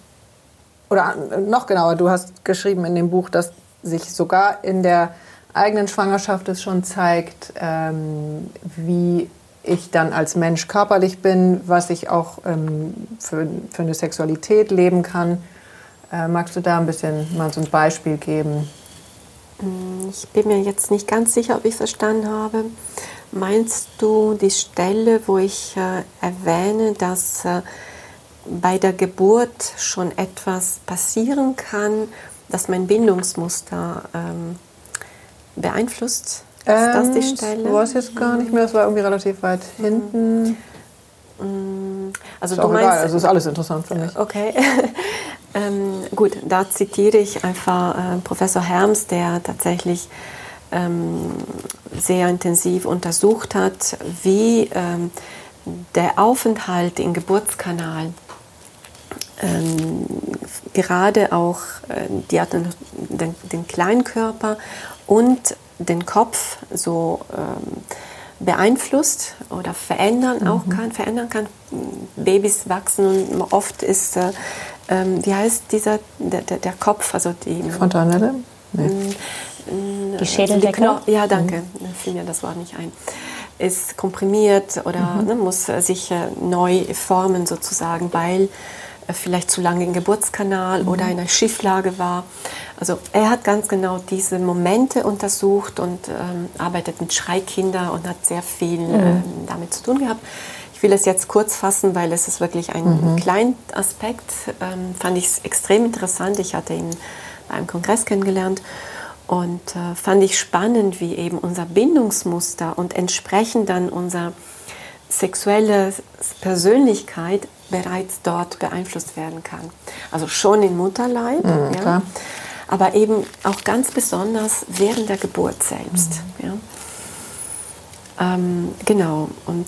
oder noch genauer, du hast geschrieben in dem Buch, dass sich sogar in der eigenen Schwangerschaft es schon zeigt, ähm, wie ich dann als Mensch körperlich bin, was ich auch ähm, für, für eine Sexualität leben kann. Äh, magst du da ein bisschen mal so ein Beispiel geben? Mm, ich bin mir jetzt nicht ganz sicher, ob ich verstanden habe. Meinst du die Stelle, wo ich äh, erwähne, dass äh, bei der Geburt schon etwas passieren kann, das mein Bindungsmuster ähm, beeinflusst? Ist ähm, das die Stelle? Ich weiß jetzt gar nicht mehr, das war irgendwie relativ weit mhm. hinten. Mm, also ist du meinst, egal. also ist alles interessant für mich. Okay. ähm, gut, da zitiere ich einfach äh, Professor Herms, der tatsächlich ähm, sehr intensiv untersucht hat, wie ähm, der Aufenthalt im Geburtskanal ähm, gerade auch äh, die hat den, den Kleinkörper und den Kopf so ähm, beeinflusst oder verändern mhm. auch kann, verändern kann. Babys wachsen und oft ist, äh, ähm, wie heißt dieser, der, der, der, Kopf, also die Fontanelle? Nee. Mm, die Schädeldecke? Die ja, danke, mhm. fiel mir das Wort nicht ein. Ist komprimiert oder mhm. ne, muss sich äh, neu formen sozusagen, weil äh, vielleicht zu lange im Geburtskanal mhm. oder in einer Schieflage war. Also er hat ganz genau diese Momente untersucht und ähm, arbeitet mit Schreikindern und hat sehr viel mhm. ähm, damit zu tun gehabt. Ich will es jetzt kurz fassen, weil es ist wirklich ein mhm. kleiner Aspekt. Ähm, fand ich es extrem interessant. Ich hatte ihn bei einem Kongress kennengelernt und äh, fand ich spannend, wie eben unser Bindungsmuster und entsprechend dann unser sexuelle Persönlichkeit bereits dort beeinflusst werden kann. Also schon im Mutterleib, mhm, ja, aber eben auch ganz besonders während der Geburt selbst. Mhm. Ja. Ähm, genau, und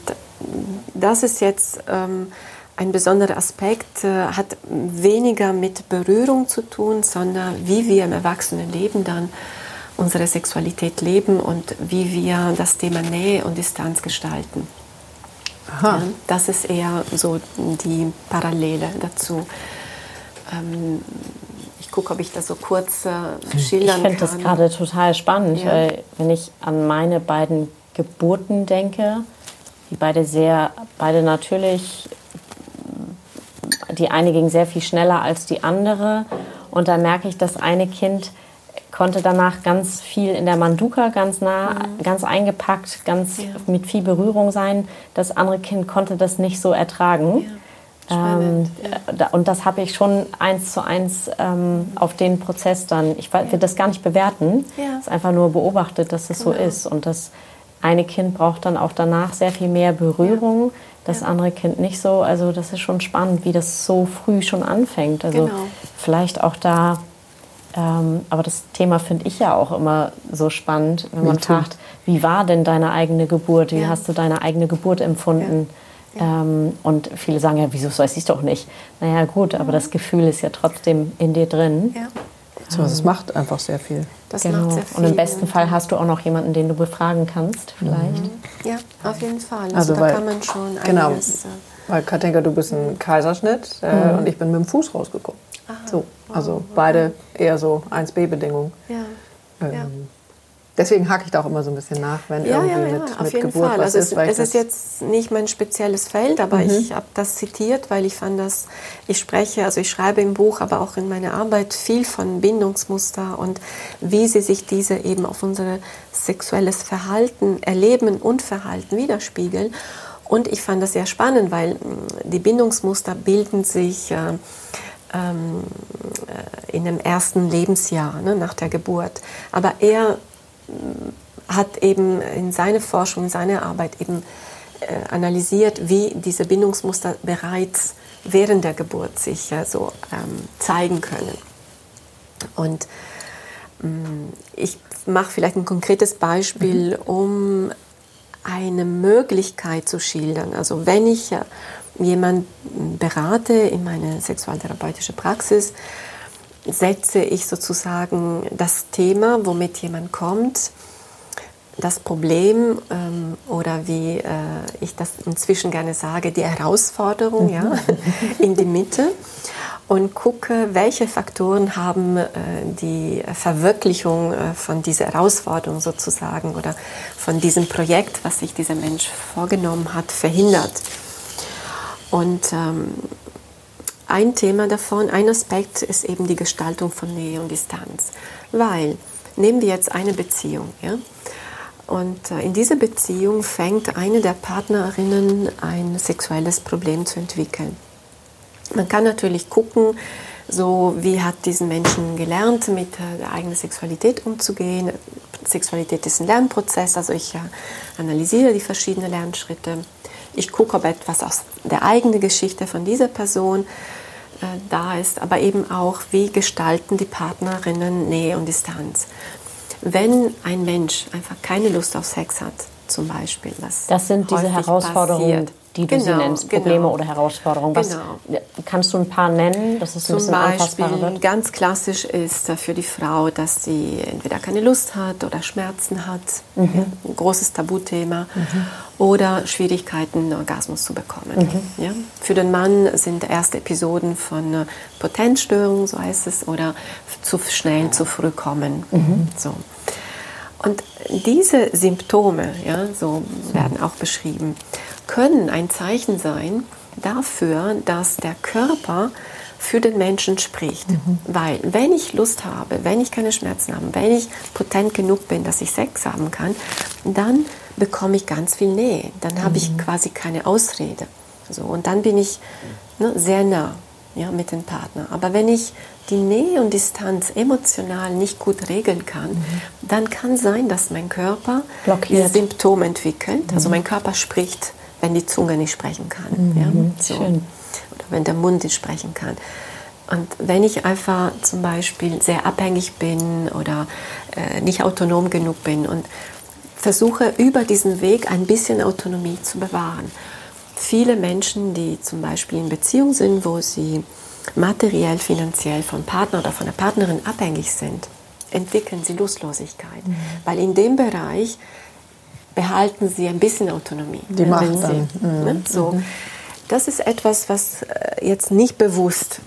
das ist jetzt ähm, ein besonderer Aspekt, äh, hat weniger mit Berührung zu tun, sondern wie wir im Erwachsenenleben dann unsere Sexualität leben und wie wir das Thema Nähe und Distanz gestalten. Ja, das ist eher so die Parallele dazu. Ähm, ich gucke, ob ich das so kurz äh, schildern ich kann. Ich finde das gerade total spannend, ja. weil wenn ich an meine beiden Geburten denke, die beide sehr, beide natürlich, die eine ging sehr viel schneller als die andere. Und da merke ich, das eine Kind konnte danach ganz viel in der Manduka ganz nah, mhm. ganz eingepackt, ganz ja. mit viel Berührung sein. Das andere Kind konnte das nicht so ertragen. Ja. Ähm, ja. Und das habe ich schon eins zu eins ähm, auf den Prozess dann. Ich will das gar nicht bewerten. Es ist einfach nur beobachtet, dass es genau. so ist. Und das eine Kind braucht dann auch danach sehr viel mehr Berührung, das andere Kind nicht so. Also das ist schon spannend, wie das so früh schon anfängt. Also genau. vielleicht auch da ähm, aber das Thema finde ich ja auch immer so spannend, wenn man fragt, wie war denn deine eigene Geburt? Wie ja. hast du deine eigene Geburt empfunden? Ja. Ja. Ähm, und viele sagen ja, wieso weiß ich doch nicht? Naja, gut, aber das Gefühl ist ja trotzdem in dir drin. Ja. So, das macht einfach sehr viel. Das genau. macht sehr viel. Und im besten Fall hast du auch noch jemanden, den du befragen kannst, vielleicht. Mhm. Ja, auf jeden Fall. Also, also da weil, kann man schon genau, einiges... Genau, weil Katinka, du bist ein Kaiserschnitt äh, mhm. und ich bin mit dem Fuß rausgekommen. Aha. So, also wow. beide eher so 1b-Bedingungen. Ja. Ähm, ja. Deswegen hake ich da auch immer so ein bisschen nach, wenn ja, irgendwie ja, ja, mit, mit Geburt Fall. was also ist. Es, es ist jetzt nicht mein spezielles Feld, aber mhm. ich habe das zitiert, weil ich fand, dass ich spreche, also ich schreibe im Buch, aber auch in meiner Arbeit viel von Bindungsmuster und wie sie sich diese eben auf unser sexuelles Verhalten, Erleben und Verhalten widerspiegeln. Und ich fand das sehr spannend, weil mm, die Bindungsmuster bilden sich äh, ähm, äh, in dem ersten Lebensjahr ne, nach der Geburt. Aber er mm, hat eben in seiner Forschung, in seiner Arbeit eben äh, analysiert, wie diese Bindungsmuster bereits während der Geburt sich ja, so ähm, zeigen können. Und ähm, ich mache vielleicht ein konkretes Beispiel, mhm. um eine Möglichkeit zu schildern. Also wenn ich jemanden berate in meine sexualtherapeutische Praxis, setze ich sozusagen das Thema, womit jemand kommt, das Problem ähm, oder wie äh, ich das inzwischen gerne sage, die Herausforderung ja, in die Mitte und gucke, welche Faktoren haben äh, die Verwirklichung äh, von dieser Herausforderung sozusagen oder von diesem Projekt, was sich dieser Mensch vorgenommen hat, verhindert. Und ähm, ein Thema davon, ein Aspekt ist eben die Gestaltung von Nähe und Distanz. Weil, nehmen wir jetzt eine Beziehung, ja? Und äh, in dieser Beziehung fängt eine der Partnerinnen ein sexuelles Problem zu entwickeln. Man kann natürlich gucken, so wie hat diesen Menschen gelernt, mit der eigenen Sexualität umzugehen. Sexualität ist ein Lernprozess, also ich analysiere die verschiedenen Lernschritte. Ich gucke, ob etwas aus der eigenen Geschichte von dieser Person äh, da ist, aber eben auch, wie gestalten die Partnerinnen Nähe und Distanz. Wenn ein Mensch einfach keine Lust auf Sex hat, zum Beispiel, was das sind diese Herausforderungen, passiert, die du genau, sie nennst, Probleme genau. oder Herausforderungen. Was, genau. Kannst du ein paar nennen, dass es ein Zum Beispiel wird? ganz klassisch ist für die Frau, dass sie entweder keine Lust hat oder Schmerzen hat, mhm. ein großes Tabuthema, mhm. oder Schwierigkeiten, einen Orgasmus zu bekommen. Mhm. Ja? Für den Mann sind erste Episoden von Potenzstörungen, so heißt es, oder zu schnell, zu früh kommen. Mhm. So. Und diese Symptome, ja, so werden auch beschrieben, können ein Zeichen sein dafür, dass der Körper für den Menschen spricht. Mhm. Weil wenn ich Lust habe, wenn ich keine Schmerzen habe, wenn ich potent genug bin, dass ich Sex haben kann, dann bekomme ich ganz viel Nähe. Dann mhm. habe ich mhm. quasi keine Ausrede. So, und dann bin ich ne, sehr nah ja, mit dem Partner. Aber wenn ich die Nähe und Distanz emotional nicht gut regeln kann, mhm. dann kann sein, dass mein Körper Blockiert. Symptome entwickelt. Also mhm. mein Körper spricht wenn die Zunge nicht sprechen kann. Mhm, ja? so. Schön. Oder wenn der Mund nicht sprechen kann. Und wenn ich einfach zum Beispiel sehr abhängig bin oder äh, nicht autonom genug bin und versuche über diesen Weg ein bisschen Autonomie zu bewahren. Viele Menschen, die zum Beispiel in Beziehung sind, wo sie materiell, finanziell vom Partner oder von der Partnerin abhängig sind, entwickeln sie Lustlosigkeit. Mhm. Weil in dem Bereich behalten sie ein bisschen Autonomie. Die ne, Macht dann. Sie, mhm. ne, so. Mhm. Das ist etwas, was äh, jetzt nicht bewusst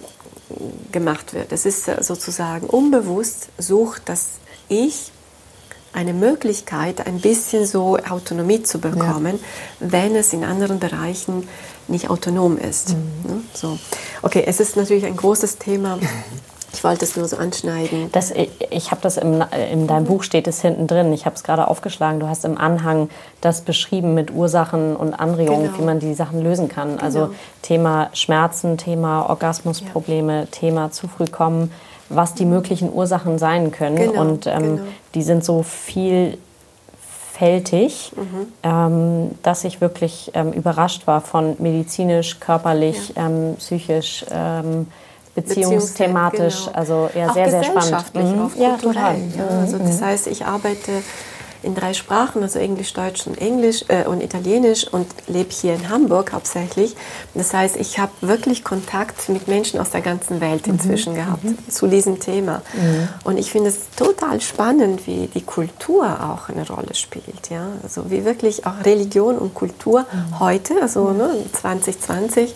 gemacht wird. Es ist äh, sozusagen unbewusst sucht das Ich eine Möglichkeit, ein bisschen so Autonomie zu bekommen, ja. wenn es in anderen Bereichen nicht autonom ist. Mhm. Ne, so. Okay, es ist natürlich ein großes Thema. Ich wollte es nur so anschneiden. Das, ich habe das im, in deinem Buch steht es hinten drin. Ich habe es gerade aufgeschlagen. Du hast im Anhang das beschrieben mit Ursachen und Anregungen, genau. wie man die Sachen lösen kann. Also genau. Thema Schmerzen, Thema Orgasmusprobleme, ja. Thema zu früh kommen, was die möglichen Ursachen sein können. Genau. Und ähm, genau. die sind so vielfältig, mhm. ähm, dass ich wirklich ähm, überrascht war von medizinisch, körperlich, ja. ähm, psychisch ähm, beziehungsthematisch, genau. also ja, sehr, sehr spannend. Mhm. Ja, total. Ja. Also das mhm. heißt, ich arbeite in drei Sprachen, also Englisch, Deutsch und Englisch äh, und Italienisch und lebe hier in Hamburg hauptsächlich. Das heißt, ich habe wirklich Kontakt mit Menschen aus der ganzen Welt mhm. inzwischen mhm. gehabt mhm. zu diesem Thema. Mhm. Und ich finde es total spannend, wie die Kultur auch eine Rolle spielt. Ja? Also wie wirklich auch Religion und Kultur mhm. heute, also ne, 2020,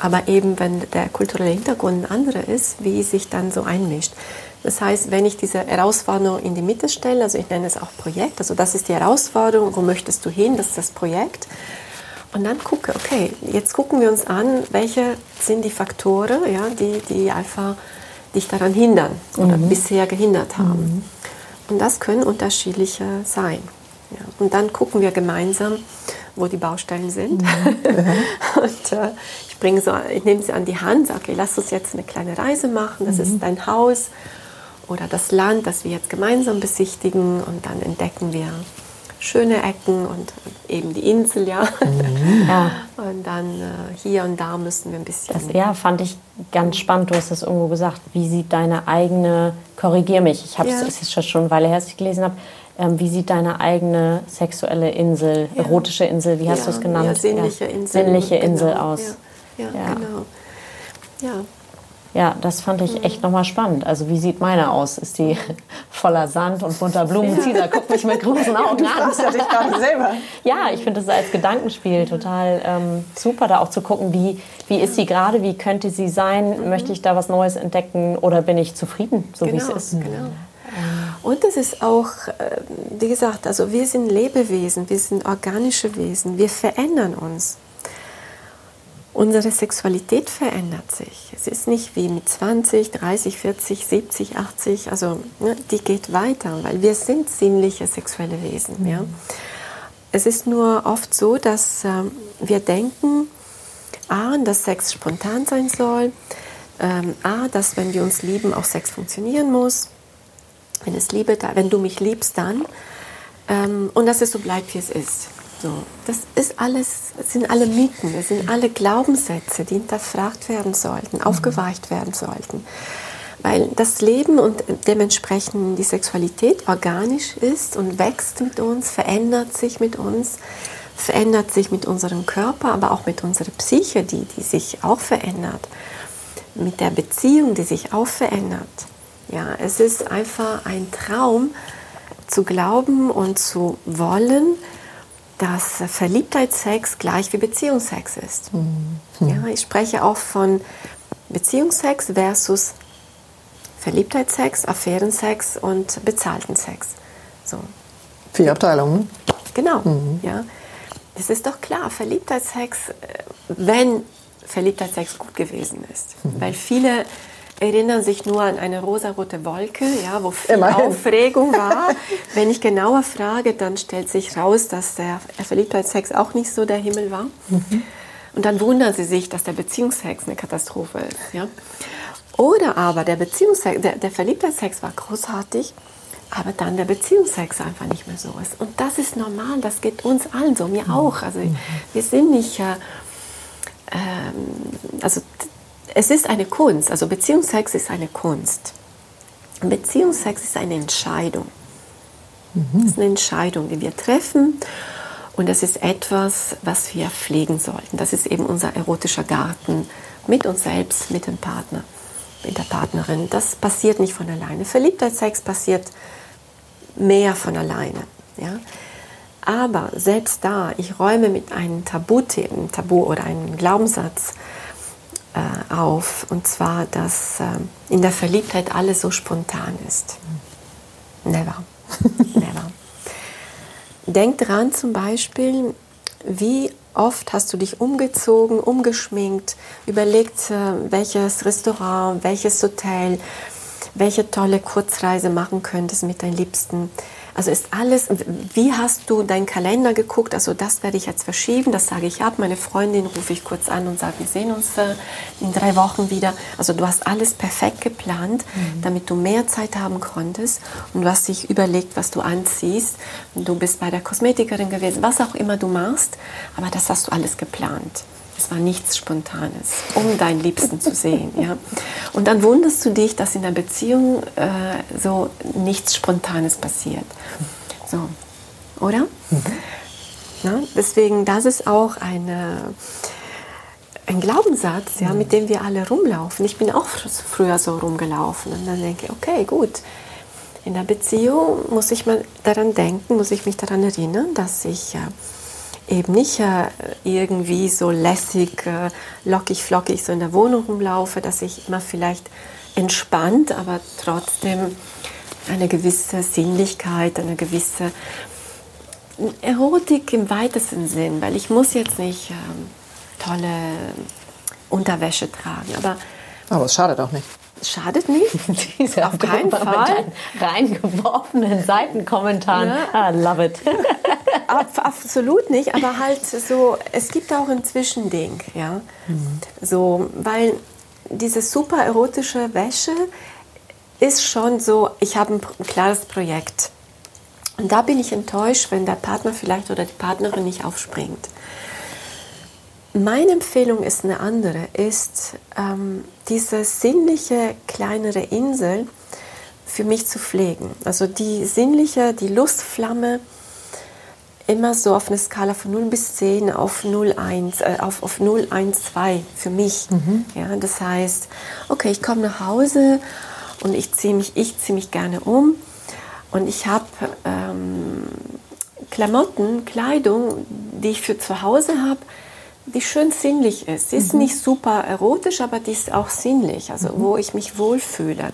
aber eben, wenn der kulturelle Hintergrund ein anderer ist, wie sich dann so einmischt. Das heißt, wenn ich diese Herausforderung in die Mitte stelle, also ich nenne es auch Projekt, also das ist die Herausforderung, wo möchtest du hin, das ist das Projekt. Und dann gucke, okay, jetzt gucken wir uns an, welche sind die Faktoren, ja, die, die einfach dich daran hindern oder mhm. bisher gehindert haben. Mhm. Und das können unterschiedliche sein. Ja. Und dann gucken wir gemeinsam, wo die Baustellen sind. Mhm. und äh, ich, bringe so, ich nehme sie an die Hand, sage, okay, lass uns jetzt eine kleine Reise machen. Das mhm. ist dein Haus oder das Land, das wir jetzt gemeinsam besichtigen. Und dann entdecken wir schöne Ecken und eben die Insel, ja. Mhm. ja. Und dann äh, hier und da müssen wir ein bisschen. Das, ja, fand ich ganz spannend. Du hast das irgendwo gesagt. Wie sieht deine eigene, korrigier mich, ich habe es, ja. ist schon eine Weile her, dass ich gelesen habe. Ähm, wie sieht deine eigene sexuelle Insel, ja. erotische Insel, wie hast ja, du es genannt? Ja, sinnliche Insel. Sinnliche Insel genau. aus. Ja, genau. Ja. Ja, das fand ich echt nochmal spannend. Also wie sieht meine aus? Ist die voller Sand und bunter Blumen? Ja. Da guckt mich mit großen Augen an. Du ja dich gerade selber. Ja, ich finde das als Gedankenspiel total ähm, super, da auch zu gucken, wie, wie ist sie gerade, wie könnte sie sein? Mhm. Möchte ich da was Neues entdecken oder bin ich zufrieden, so genau, wie es ist? Genau. Und es ist auch, äh, wie gesagt, also wir sind Lebewesen, wir sind organische Wesen, wir verändern uns. Unsere Sexualität verändert sich. Es ist nicht wie mit 20, 30, 40, 70, 80, also ne, die geht weiter, weil wir sind sinnliche sexuelle Wesen. Mhm. Ja. Es ist nur oft so, dass äh, wir denken, A, dass Sex spontan sein soll, ähm, A, dass wenn wir uns lieben, auch Sex funktionieren muss, wenn, es Liebe da, wenn du mich liebst, dann, ähm, und dass es so bleibt, wie es ist. So, das ist alles, das sind alle Mythen, das sind alle Glaubenssätze, die hinterfragt werden sollten, aufgeweicht werden sollten. Weil das Leben und dementsprechend die Sexualität organisch ist und wächst mit uns, verändert sich mit uns, verändert sich mit unserem Körper, aber auch mit unserer Psyche, die, die sich auch verändert, mit der Beziehung, die sich auch verändert. Ja, es ist einfach ein Traum zu glauben und zu wollen, dass Verliebtheitssex gleich wie Beziehungsex ist. Mhm. Ja, ich spreche auch von Beziehungsex versus Verliebtheitssex, Affärensex und bezahlten Sex. So. Vier Abteilungen. Genau. Mhm. Ja. Es ist doch klar, Verliebtheitssex, äh, wenn Verliebtheitssex gut gewesen ist. Mhm. Weil viele erinnern sich nur an eine rosarote Wolke, ja, wo viel Immerhin. Aufregung war. Wenn ich genauer frage, dann stellt sich raus, dass der Verliebtheitssex auch nicht so der Himmel war. Mhm. Und dann wundern sie sich, dass der Beziehungsex eine Katastrophe ist. Ja. Oder aber der, Beziehungsex, der, der Verliebtheitssex war großartig, aber dann der Beziehungsex einfach nicht mehr so ist. Und das ist normal, das geht uns allen so, mir auch. Also mhm. wir sind nicht... Äh, ähm, also es ist eine Kunst, also Beziehungsex ist eine Kunst. Beziehungsex ist eine Entscheidung. Mhm. Es ist eine Entscheidung, die wir treffen und das ist etwas, was wir pflegen sollten. Das ist eben unser erotischer Garten mit uns selbst, mit dem Partner, mit der Partnerin. Das passiert nicht von alleine. Verliebtheitssex passiert mehr von alleine. Ja? Aber selbst da, ich räume mit einem Tabuthemen, Tabu oder einem Glaubenssatz äh, auf. Und zwar, dass äh, in der Verliebtheit alles so spontan ist. Never. Never. Denk dran zum Beispiel, wie oft hast du dich umgezogen, umgeschminkt, überlegt, äh, welches Restaurant, welches Hotel, welche tolle Kurzreise machen könntest mit deinen Liebsten also ist alles, wie hast du deinen Kalender geguckt? Also das werde ich jetzt verschieben, das sage ich ab. Meine Freundin rufe ich kurz an und sage, wir sehen uns äh, in drei Wochen wieder. Also du hast alles perfekt geplant, mhm. damit du mehr Zeit haben konntest. Und du hast dich überlegt, was du anziehst. Du bist bei der Kosmetikerin gewesen, was auch immer du machst. Aber das hast du alles geplant. Es war nichts Spontanes, um deinen Liebsten zu sehen. Ja? Und dann wunderst du dich, dass in der Beziehung äh, so nichts Spontanes passiert. So, oder? Mhm. Na, deswegen, das ist auch eine, ein Glaubenssatz, ja, mit dem wir alle rumlaufen. Ich bin auch früher so rumgelaufen und dann denke ich, okay, gut. In der Beziehung muss ich mal daran denken, muss ich mich daran erinnern, dass ich äh, eben nicht äh, irgendwie so lässig, äh, lockig, flockig so in der Wohnung rumlaufe, dass ich immer vielleicht entspannt, aber trotzdem eine gewisse Sinnlichkeit, eine gewisse Erotik im weitesten Sinn, weil ich muss jetzt nicht ähm, tolle Unterwäsche tragen, aber aber es schadet auch nicht. Schadet nicht. Diese auf keinen Fall. reingeworfenen Seitenkommentaren. Ja. I love it. Absolut nicht, aber halt so, es gibt auch ein Zwischending, ja. Mhm. So, weil diese super erotische Wäsche ist schon so, ich habe ein klares Projekt. Und da bin ich enttäuscht, wenn der Partner vielleicht oder die Partnerin nicht aufspringt. Meine Empfehlung ist eine andere, ist ähm, diese sinnliche kleinere Insel für mich zu pflegen. Also die sinnliche, die Lustflamme immer so auf eine Skala von 0 bis 10 auf 0, 1, äh, auf, auf 0, 1, 2 für mich. Mhm. Ja, das heißt, okay, ich komme nach Hause und ich ziehe mich, ich ziehe mich gerne um und ich habe ähm, Klamotten, Kleidung, die ich für zu Hause habe, die schön sinnlich ist. Sie ist mhm. nicht super erotisch, aber die ist auch sinnlich, also mhm. wo ich mich wohlfühle,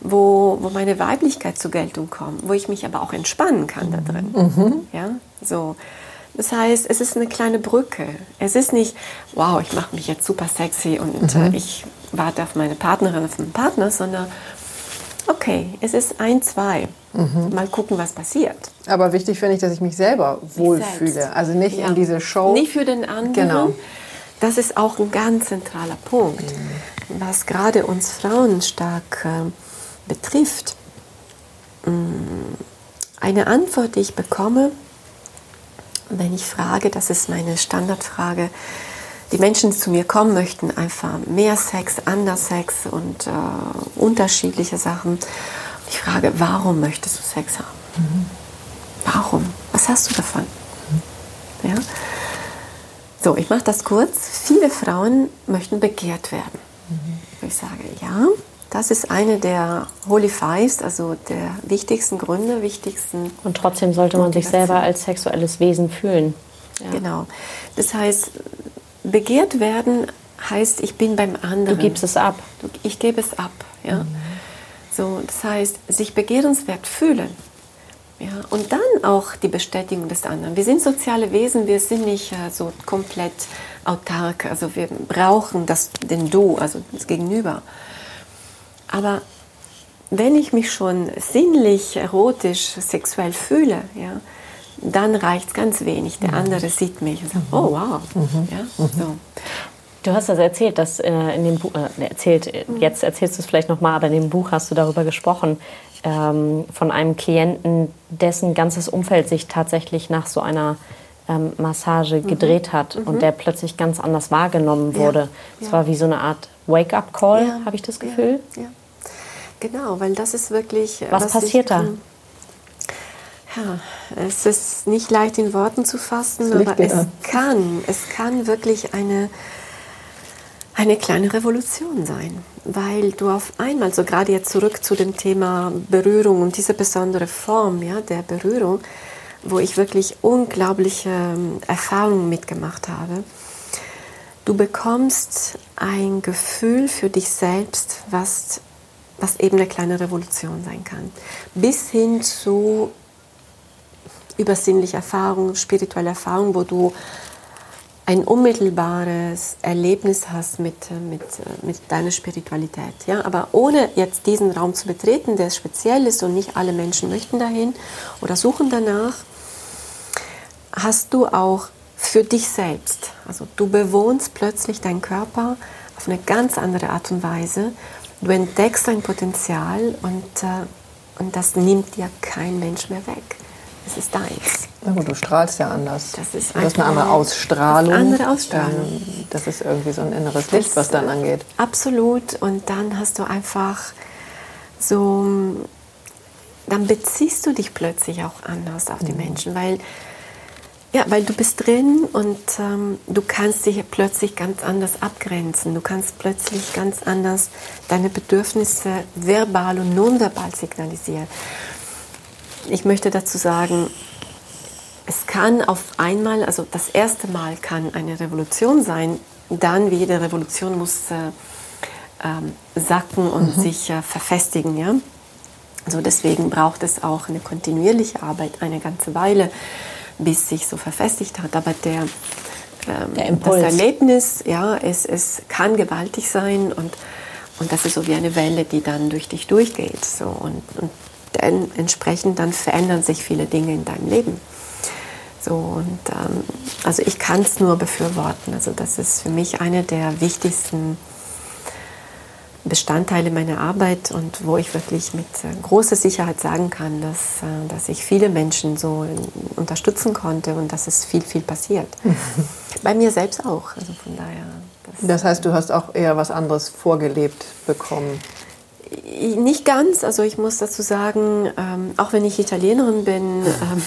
wo, wo meine Weiblichkeit zur Geltung kommt, wo ich mich aber auch entspannen kann da drin. Mhm. Ja, so. Das heißt, es ist eine kleine Brücke. Es ist nicht, wow, ich mache mich jetzt super sexy und äh, mhm. ich warte auf meine Partnerin, auf meinen Partner, sondern okay, es ist ein, zwei. Mhm. Mal gucken, was passiert. Aber wichtig finde ich, dass ich mich selber wohlfühle. Also nicht ja. in diese Show. Nicht für den anderen. Genau. Das ist auch ein ganz zentraler Punkt, mhm. was gerade uns Frauen stark äh, betrifft. Mm, eine Antwort, die ich bekomme, wenn ich frage, das ist meine Standardfrage, die Menschen, die zu mir kommen, möchten einfach mehr Sex, anders Sex und äh, unterschiedliche Sachen. Ich frage, warum möchtest du Sex haben? Mhm. Warum? Was hast du davon? Mhm. Ja? So, ich mache das kurz. Viele Frauen möchten begehrt werden. Mhm. Ich sage, ja, das ist eine der Holy Fives, also der wichtigsten Gründe, wichtigsten. Und trotzdem sollte man sich selber als sexuelles Wesen fühlen. Ja. Genau. Das heißt, begehrt werden heißt, ich bin beim anderen. Du gibst es ab. Ich gebe es ab. Ja? Mhm. So, das heißt, sich begehrenswert fühlen. Ja, und dann auch die Bestätigung des anderen. Wir sind soziale Wesen, wir sind nicht äh, so komplett autark. Also wir brauchen das, den Du, also das Gegenüber. Aber wenn ich mich schon sinnlich, erotisch, sexuell fühle, ja, dann reicht es ganz wenig. Der mhm. andere sieht mich und sagt, oh wow. Mhm. Ja, mhm. so. Du hast das erzählt, dass äh, in dem Buch, äh, erzählt, jetzt erzählst du es vielleicht nochmal, aber in dem Buch hast du darüber gesprochen, ähm, von einem Klienten, dessen ganzes Umfeld sich tatsächlich nach so einer ähm, Massage mhm. gedreht hat mhm. und der plötzlich ganz anders wahrgenommen wurde. Es ja. war wie so eine Art Wake-up-Call, ja. habe ich das Gefühl. Ja. Genau, weil das ist wirklich. Was, was passiert da? Ja, es ist nicht leicht in Worten zu fassen, aber es kann, es kann wirklich eine eine kleine Revolution sein, weil du auf einmal, so gerade jetzt zurück zu dem Thema Berührung und diese besondere Form ja, der Berührung, wo ich wirklich unglaubliche ähm, Erfahrungen mitgemacht habe, du bekommst ein Gefühl für dich selbst, was, was eben eine kleine Revolution sein kann, bis hin zu übersinnliche Erfahrungen, spirituelle Erfahrungen, wo du ein unmittelbares Erlebnis hast mit, mit, mit deiner Spiritualität. Ja? Aber ohne jetzt diesen Raum zu betreten, der speziell ist und nicht alle Menschen möchten dahin oder suchen danach, hast du auch für dich selbst, also du bewohnst plötzlich deinen Körper auf eine ganz andere Art und Weise. Du entdeckst dein Potenzial und, äh, und das nimmt dir kein Mensch mehr weg. Es ist deins. Na gut, du strahlst ja anders. Das ist du hast eine andere Ausstrahlung. Ist andere Ausstrahlung. Das ist irgendwie so ein inneres Licht, das, was dann angeht. Absolut. Und dann hast du einfach so, dann beziehst du dich plötzlich auch anders auf die mhm. Menschen, weil ja, weil du bist drin und ähm, du kannst dich plötzlich ganz anders abgrenzen. Du kannst plötzlich ganz anders deine Bedürfnisse verbal und nonverbal signalisieren ich möchte dazu sagen, es kann auf einmal, also das erste Mal kann eine Revolution sein, dann wie jede Revolution muss äh, ähm, sacken und mhm. sich äh, verfestigen. Ja? Also deswegen braucht es auch eine kontinuierliche Arbeit, eine ganze Weile, bis sich so verfestigt hat. Aber der, ähm, der das Erlebnis, ja, es, es kann gewaltig sein und, und das ist so wie eine Welle, die dann durch dich durchgeht. So. Und, und denn entsprechend dann verändern sich viele Dinge in deinem Leben. So, und ähm, also ich kann es nur befürworten. Also das ist für mich eine der wichtigsten Bestandteile meiner Arbeit und wo ich wirklich mit äh, großer Sicherheit sagen kann, dass, äh, dass ich viele Menschen so unterstützen konnte und dass es viel, viel passiert. Bei mir selbst auch. Also von daher. Das, das heißt, du hast auch eher was anderes vorgelebt bekommen. Nicht ganz. Also ich muss dazu sagen, ähm, auch wenn ich Italienerin bin, ähm,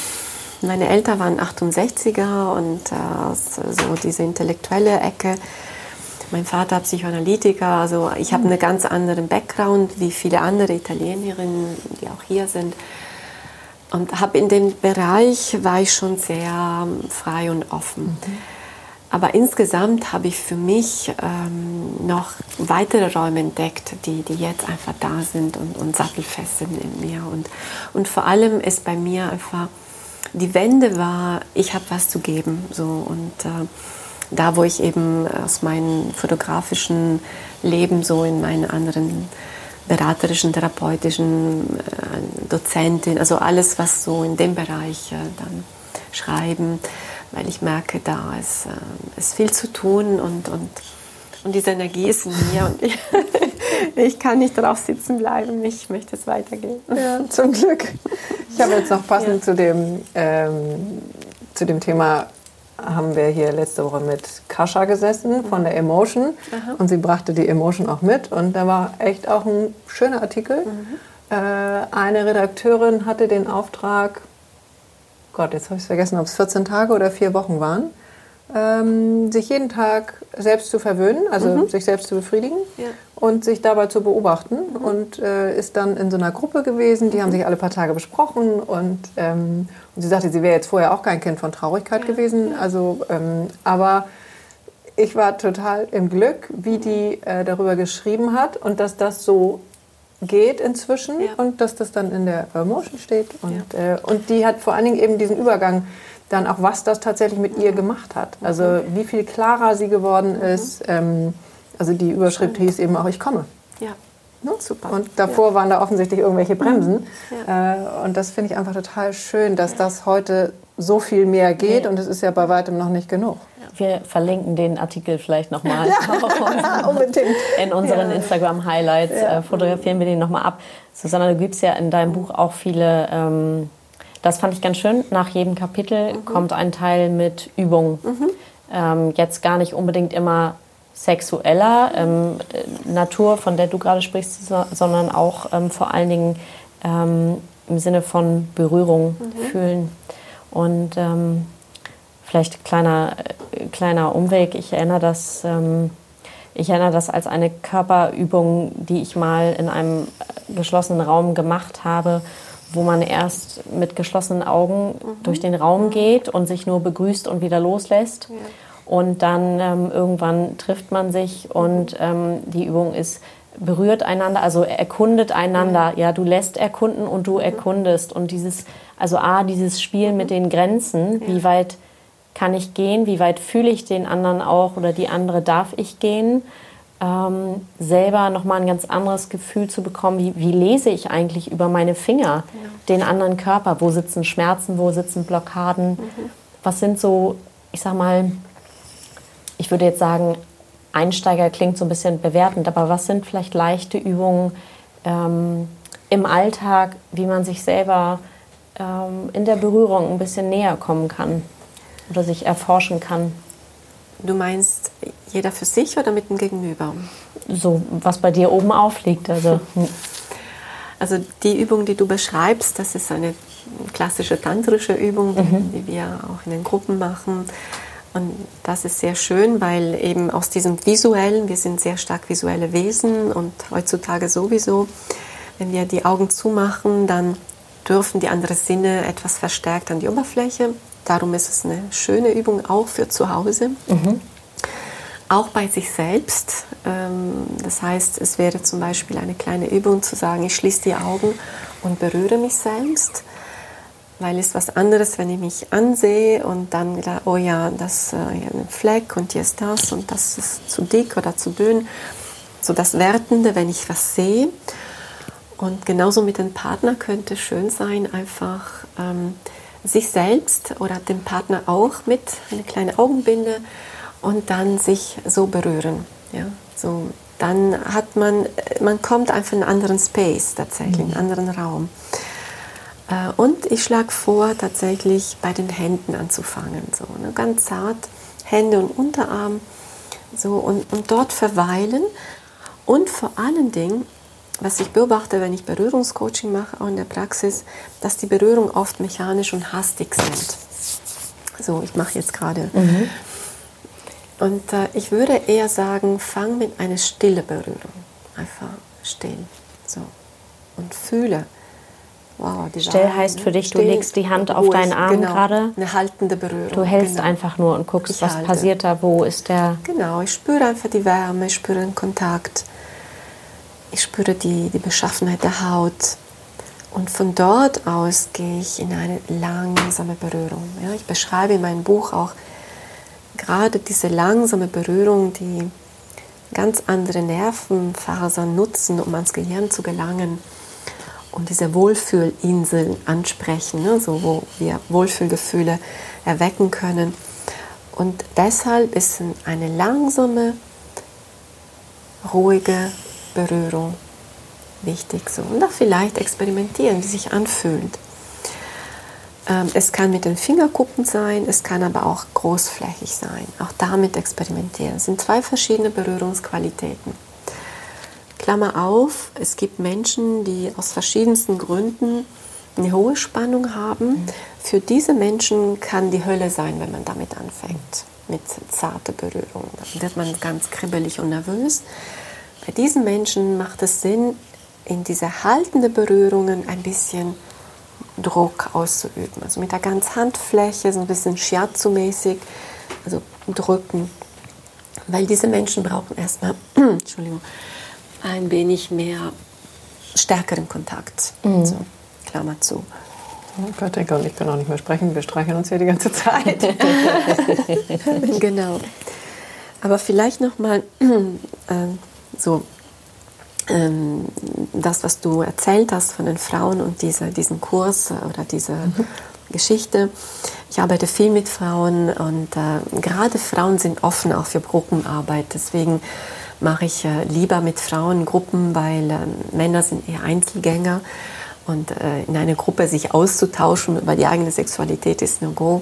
meine Eltern waren 68er und äh, so diese intellektuelle Ecke mein Vater Psychoanalytiker, also ich habe einen ganz anderen Background wie viele andere Italienerinnen, die auch hier sind. Und habe in dem Bereich war ich schon sehr ähm, frei und offen. Mhm. Aber insgesamt habe ich für mich ähm, noch weitere Räume entdeckt, die, die jetzt einfach da sind und, und sattelfest sind in mir. Und, und vor allem ist bei mir einfach, die Wende war, ich habe was zu geben. So, und äh, da, wo ich eben aus meinem fotografischen Leben so in meinen anderen beraterischen, therapeutischen äh, Dozentin, also alles, was so in dem Bereich äh, dann schreiben, weil ich merke, da ist, äh, ist viel zu tun und, und, und diese Energie ist in mir und ich, ich kann nicht drauf sitzen bleiben, ich möchte es weitergehen. Ja, zum Glück. Ich habe jetzt noch passend ja. zu, dem, ähm, zu dem Thema haben wir hier letzte Woche mit Kascha gesessen von der Emotion Aha. und sie brachte die Emotion auch mit und da war echt auch ein schöner Artikel. Mhm. Äh, eine Redakteurin hatte den Auftrag, Gott, jetzt habe ich es vergessen, ob es 14 Tage oder vier Wochen waren, ähm, sich jeden Tag selbst zu verwöhnen, also mhm. sich selbst zu befriedigen ja. und sich dabei zu beobachten. Mhm. Und äh, ist dann in so einer Gruppe gewesen, die mhm. haben sich alle paar Tage besprochen. Und, ähm, und sie sagte, sie wäre jetzt vorher auch kein Kind von Traurigkeit ja. gewesen. Also, ähm, aber ich war total im Glück, wie die äh, darüber geschrieben hat und dass das so geht inzwischen ja. und dass das dann in der Motion steht. Und, äh, und die hat vor allen Dingen eben diesen Übergang dann auch, was das tatsächlich mit ihr gemacht hat. Also wie viel klarer sie geworden mhm. ist. Ähm, also die Überschrift hieß eben auch, ich komme. Ja. Ne? Super. Und davor ja. waren da offensichtlich irgendwelche Bremsen. Ja. Äh, und das finde ich einfach total schön, dass das heute so viel mehr geht ja. und es ist ja bei weitem noch nicht genug. Wir verlinken den Artikel vielleicht nochmal ja, unbedingt. in unseren Instagram-Highlights. Äh, fotografieren wir den nochmal ab. Susanna, du gibst ja in deinem Buch auch viele ähm, das fand ich ganz schön. Nach jedem Kapitel mhm. kommt ein Teil mit Übungen. Mhm. Ähm, jetzt gar nicht unbedingt immer sexueller ähm, Natur, von der du gerade sprichst, so, sondern auch ähm, vor allen Dingen ähm, im Sinne von Berührung mhm. fühlen. Und ähm, vielleicht kleiner, äh, kleiner Umweg. Ich erinnere das. Ähm, ich erinnere das als eine Körperübung, die ich mal in einem geschlossenen Raum gemacht habe wo man erst mit geschlossenen Augen mhm. durch den Raum geht und sich nur begrüßt und wieder loslässt. Ja. Und dann ähm, irgendwann trifft man sich und ähm, die Übung ist, berührt einander, also erkundet einander. Ja, du lässt erkunden und du mhm. erkundest. Und dieses, also A, dieses Spiel mit den Grenzen, ja. wie weit kann ich gehen, wie weit fühle ich den anderen auch oder die andere darf ich gehen ähm, selber nochmal ein ganz anderes Gefühl zu bekommen, wie, wie lese ich eigentlich über meine Finger ja. den anderen Körper, wo sitzen Schmerzen, wo sitzen Blockaden, mhm. was sind so, ich sag mal, ich würde jetzt sagen, Einsteiger klingt so ein bisschen bewertend, aber was sind vielleicht leichte Übungen ähm, im Alltag, wie man sich selber ähm, in der Berührung ein bisschen näher kommen kann oder sich erforschen kann? Du meinst jeder für sich oder mit dem Gegenüber? So, was bei dir oben aufliegt. Also. Hm. also die Übung, die du beschreibst, das ist eine klassische tantrische Übung, mhm. die wir auch in den Gruppen machen. Und das ist sehr schön, weil eben aus diesem visuellen, wir sind sehr stark visuelle Wesen und heutzutage sowieso, wenn wir die Augen zumachen, dann dürfen die anderen Sinne etwas verstärkt an die Oberfläche Darum ist es eine schöne Übung auch für zu Hause. Mhm. Auch bei sich selbst. Ähm, das heißt, es wäre zum Beispiel eine kleine Übung zu sagen, ich schließe die Augen und berühre mich selbst. Weil es was anderes, wenn ich mich ansehe und dann, oh ja, das äh, hier ein Fleck und hier ist das und das ist zu dick oder zu dünn. So das Wertende, wenn ich was sehe. Und genauso mit dem Partner könnte es schön sein, einfach ähm, sich selbst oder dem Partner auch mit, eine kleine Augenbinde und dann sich so berühren. Ja? So dann hat man, man kommt einfach in einen anderen Space tatsächlich, in einen anderen Raum. Äh, und ich schlage vor, tatsächlich bei den Händen anzufangen, so ne? ganz zart, Hände und Unterarm, so und, und dort verweilen und vor allen Dingen, was ich beobachte, wenn ich Berührungscoaching mache, auch in der Praxis, dass die Berührungen oft mechanisch und hastig sind. So, ich mache jetzt gerade. Mhm. Und äh, ich würde eher sagen, fang mit einer stille Berührung. Einfach still. So. Und fühle. Wow, Still Arme, heißt für dich, du legst die Hand auf deinen Arm genau, gerade. Eine haltende Berührung. Du hältst genau. einfach nur und guckst, ich was halte. passiert da, wo ist der. Genau, ich spüre einfach die Wärme, ich spüre den Kontakt. Ich spüre die, die Beschaffenheit der Haut. Und von dort aus gehe ich in eine langsame Berührung. Ja, ich beschreibe in meinem Buch auch gerade diese langsame Berührung, die ganz andere Nervenfasern nutzen, um ans Gehirn zu gelangen und diese Wohlfühlinseln ansprechen, ne, so wo wir Wohlfühlgefühle erwecken können. Und deshalb ist eine langsame, ruhige Berührung wichtig. So. Und auch vielleicht experimentieren, wie sich anfühlt. Ähm, es kann mit den Fingerkuppen sein, es kann aber auch großflächig sein. Auch damit experimentieren. Es sind zwei verschiedene Berührungsqualitäten. Klammer auf, es gibt Menschen, die aus verschiedensten Gründen eine hohe Spannung haben. Für diese Menschen kann die Hölle sein, wenn man damit anfängt, mit zarter Berührung. Dann wird man ganz kribbelig und nervös. Bei diesen Menschen macht es Sinn, in diese haltende Berührungen ein bisschen Druck auszuüben. Also mit der ganzen Handfläche, so ein bisschen Shiatsu-mäßig, also drücken. Weil diese Menschen brauchen erstmal, Entschuldigung, ein wenig mehr stärkeren Kontakt. Mhm. So, Klammer zu. Oh Gott, ich kann auch nicht mehr sprechen. Wir streicheln uns ja die ganze Zeit. genau. Aber vielleicht noch mal äh, so ähm, das, was du erzählt hast von den Frauen und diese, diesen Kurs oder diese mhm. Geschichte. Ich arbeite viel mit Frauen und äh, gerade Frauen sind offen auch für Gruppenarbeit. Deswegen mache ich äh, lieber mit Frauen Gruppen, weil äh, Männer sind eher Einzelgänger und äh, in einer Gruppe sich auszutauschen über die eigene Sexualität ist no go.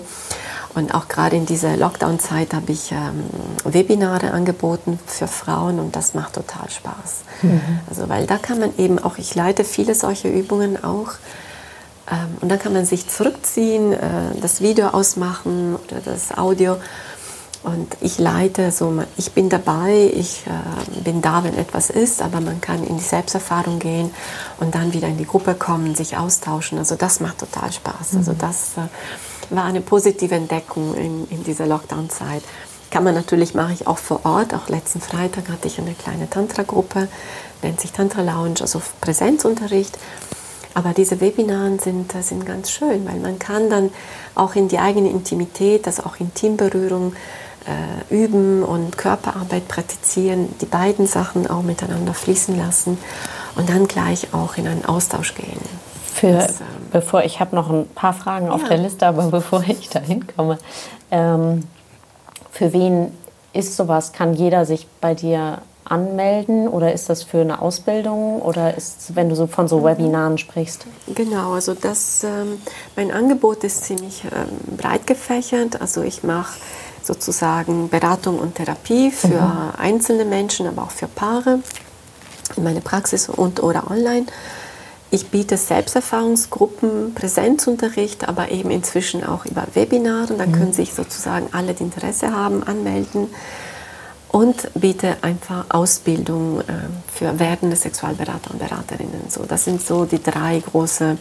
Und auch gerade in dieser Lockdown-Zeit habe ich ähm, Webinare angeboten für Frauen und das macht total Spaß. Mhm. Also weil da kann man eben auch, ich leite viele solche Übungen auch ähm, und dann kann man sich zurückziehen, äh, das Video ausmachen oder das Audio und ich leite, so, ich bin dabei, ich äh, bin da, wenn etwas ist, aber man kann in die Selbsterfahrung gehen und dann wieder in die Gruppe kommen, sich austauschen. Also das macht total Spaß. Also mhm. Also das äh, war eine positive Entdeckung in, in dieser Lockdown-Zeit. Kann man natürlich, mache ich auch vor Ort. Auch letzten Freitag hatte ich eine kleine Tantra-Gruppe, nennt sich Tantra Lounge, also Präsenzunterricht. Aber diese Webinare sind, äh, sind ganz schön, weil man kann dann auch in die eigene Intimität, also auch Intimberührung, äh, üben und Körperarbeit praktizieren, die beiden Sachen auch miteinander fließen lassen und dann gleich auch in einen Austausch gehen. Für, bevor ich habe noch ein paar Fragen ja. auf der Liste, aber bevor ich da hinkomme, ähm, für wen ist sowas? Kann jeder sich bei dir anmelden oder ist das für eine Ausbildung oder ist wenn du so von so mhm. Webinaren sprichst? Genau, also das ähm, mein Angebot ist ziemlich ähm, breit gefächert. Also ich mache sozusagen Beratung und Therapie für mhm. einzelne Menschen, aber auch für Paare in meiner Praxis und oder online. Ich biete Selbsterfahrungsgruppen, Präsenzunterricht, aber eben inzwischen auch über Webinare. Da mhm. können sich sozusagen alle, die Interesse haben, anmelden. Und biete einfach Ausbildung äh, für werdende Sexualberater und Beraterinnen. So, das sind so die drei große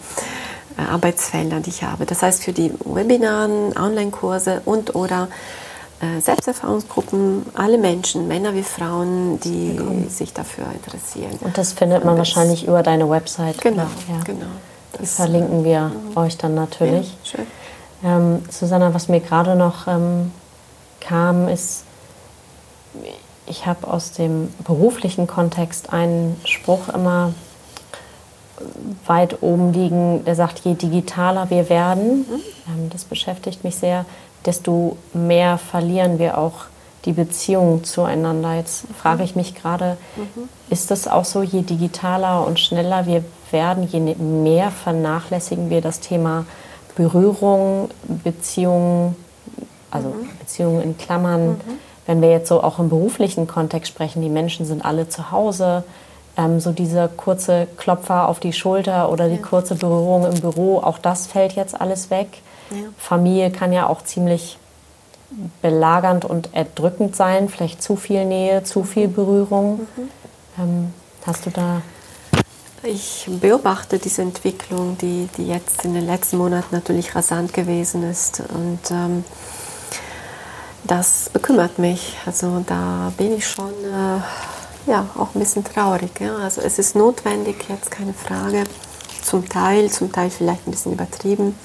äh, Arbeitsfelder, die ich habe. Das heißt für die Webinaren, Online-Kurse und oder Selbsterfahrungsgruppen, alle Menschen, Männer wie Frauen, die genau. sich dafür interessieren. Und das findet man wahrscheinlich über deine Website. Genau, ja. genau. Die verlinken wir mhm. euch dann natürlich. Ja, schön. Ähm, Susanna, was mir gerade noch ähm, kam, ist, ich habe aus dem beruflichen Kontext einen Spruch immer weit oben liegen, der sagt, je digitaler wir werden, mhm. ähm, das beschäftigt mich sehr, desto mehr verlieren wir auch die Beziehung zueinander. Jetzt frage ich mich gerade, mhm. ist das auch so, je digitaler und schneller wir werden, je mehr vernachlässigen wir das Thema Berührung, Beziehungen, also mhm. Beziehungen in Klammern. Mhm. Wenn wir jetzt so auch im beruflichen Kontext sprechen, die Menschen sind alle zu Hause, ähm, so dieser kurze Klopfer auf die Schulter oder die ja. kurze Berührung im Büro, auch das fällt jetzt alles weg. Ja. Familie kann ja auch ziemlich belagernd und erdrückend sein, vielleicht zu viel Nähe, zu viel Berührung. Mhm. Ähm, hast du da ich beobachte diese Entwicklung, die, die jetzt in den letzten Monaten natürlich rasant gewesen ist. Und ähm, das bekümmert mich. Also da bin ich schon äh, ja, auch ein bisschen traurig. Ja? Also es ist notwendig, jetzt keine Frage. Zum Teil, zum Teil vielleicht ein bisschen übertrieben.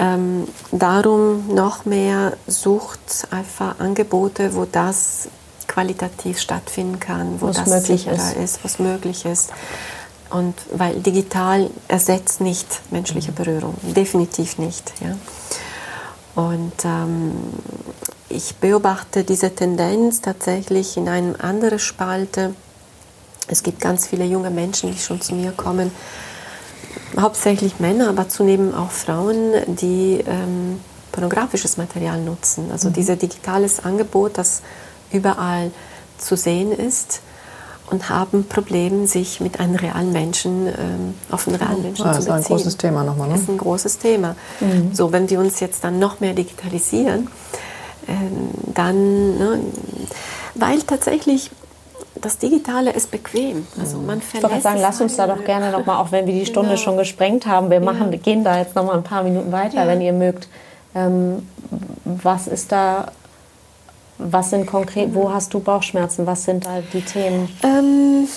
Ähm, darum noch mehr sucht einfach Angebote, wo das qualitativ stattfinden kann, wo was das sicherer ist. ist, was möglich ist. Und weil digital ersetzt nicht menschliche Berührung, definitiv nicht. Ja. Und ähm, ich beobachte diese Tendenz tatsächlich in einer anderen Spalte. Es gibt ganz viele junge Menschen, die schon zu mir kommen, hauptsächlich Männer, aber zunehmend auch Frauen, die ähm, pornografisches Material nutzen. Also mhm. dieses digitales Angebot, das überall zu sehen ist und haben Probleme, sich mit einem realen Menschen ähm, auf einen realen Menschen ja, zu beziehen. Das ist ein großes Thema nochmal. Ne? Das ist ein großes Thema. Mhm. So, wenn wir uns jetzt dann noch mehr digitalisieren, ähm, dann, ne, weil tatsächlich das Digitale ist bequem. Also man ich wollte sagen, lass uns da doch gerne nochmal, auch wenn wir die Stunde genau. schon gesprengt haben, wir machen, ja. gehen da jetzt nochmal ein paar Minuten weiter, ja. wenn ihr mögt. Ähm, was ist da was sind konkret, wo hast du Bauchschmerzen? Was sind da die Themen? Ähm,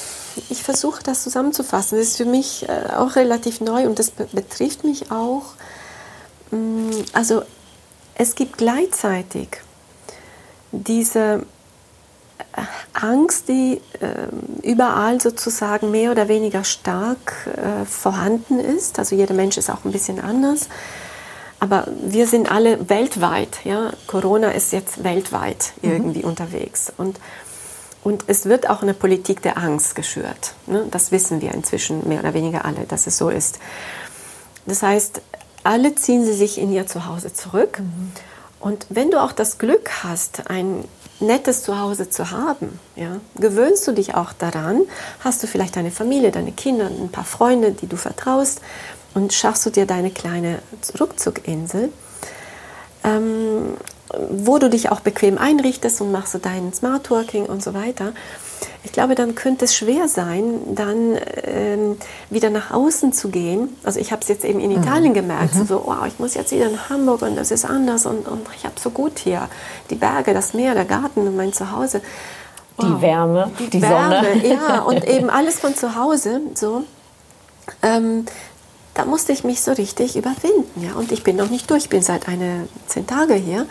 ich versuche das zusammenzufassen. Das ist für mich äh, auch relativ neu und das be betrifft mich auch. Mm, also es gibt gleichzeitig diese Angst, die äh, überall sozusagen mehr oder weniger stark äh, vorhanden ist. Also jeder Mensch ist auch ein bisschen anders. Aber wir sind alle weltweit. Ja? Corona ist jetzt weltweit mhm. irgendwie mhm. unterwegs. Und, und es wird auch eine Politik der Angst geschürt. Ne? Das wissen wir inzwischen mehr oder weniger alle, dass es so ist. Das heißt, alle ziehen sie sich in ihr Zuhause zurück. Mhm. Und wenn du auch das Glück hast, ein nettes Zuhause zu haben, ja, gewöhnst du dich auch daran, hast du vielleicht deine Familie, deine Kinder, ein paar Freunde, die du vertraust? Und schaffst du dir deine kleine Rückzuginsel, ähm, wo du dich auch bequem einrichtest und machst du dein Smart Working und so weiter. Ich glaube, dann könnte es schwer sein, dann ähm, wieder nach außen zu gehen. Also ich habe es jetzt eben in mhm. Italien gemerkt, mhm. so, wow, ich muss jetzt wieder in Hamburg und das ist anders und, und ich habe so gut hier. Die Berge, das Meer, der Garten und mein Zuhause. Wow. Die Wärme, die, die Wärme, Sonne. Ja, und eben alles von zu Hause. So. Ähm, da musste ich mich so richtig überwinden. Ja? Und ich bin noch nicht durch, ich bin seit eine, zehn Tage hier.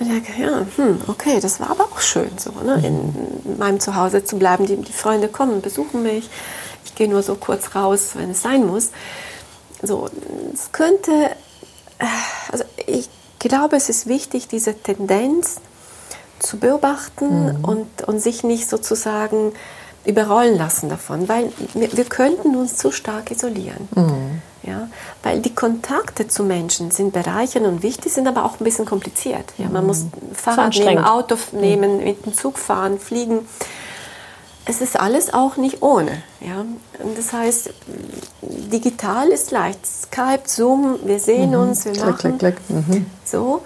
Und ich denke, ja, hm, okay, das war aber auch schön, so ne? in meinem Zuhause zu bleiben. Die, die Freunde kommen, besuchen mich. Ich gehe nur so kurz raus, wenn es sein muss. So, es könnte, äh, also ich glaube, es ist wichtig, diese Tendenz zu beobachten mhm. und, und sich nicht sozusagen überrollen lassen davon, weil wir, wir könnten uns zu stark isolieren. Mhm. Ja, weil die Kontakte zu Menschen sind bereichernd und wichtig, sind aber auch ein bisschen kompliziert. Ja, man mhm. muss Fahrrad nehmen, Auto mhm. nehmen, mhm. mit dem Zug fahren, fliegen. Es ist alles auch nicht ohne. Ja? Und das heißt, digital ist leicht. Skype, Zoom, wir sehen mhm. uns, wir klick, machen klick, klick. Mhm. so.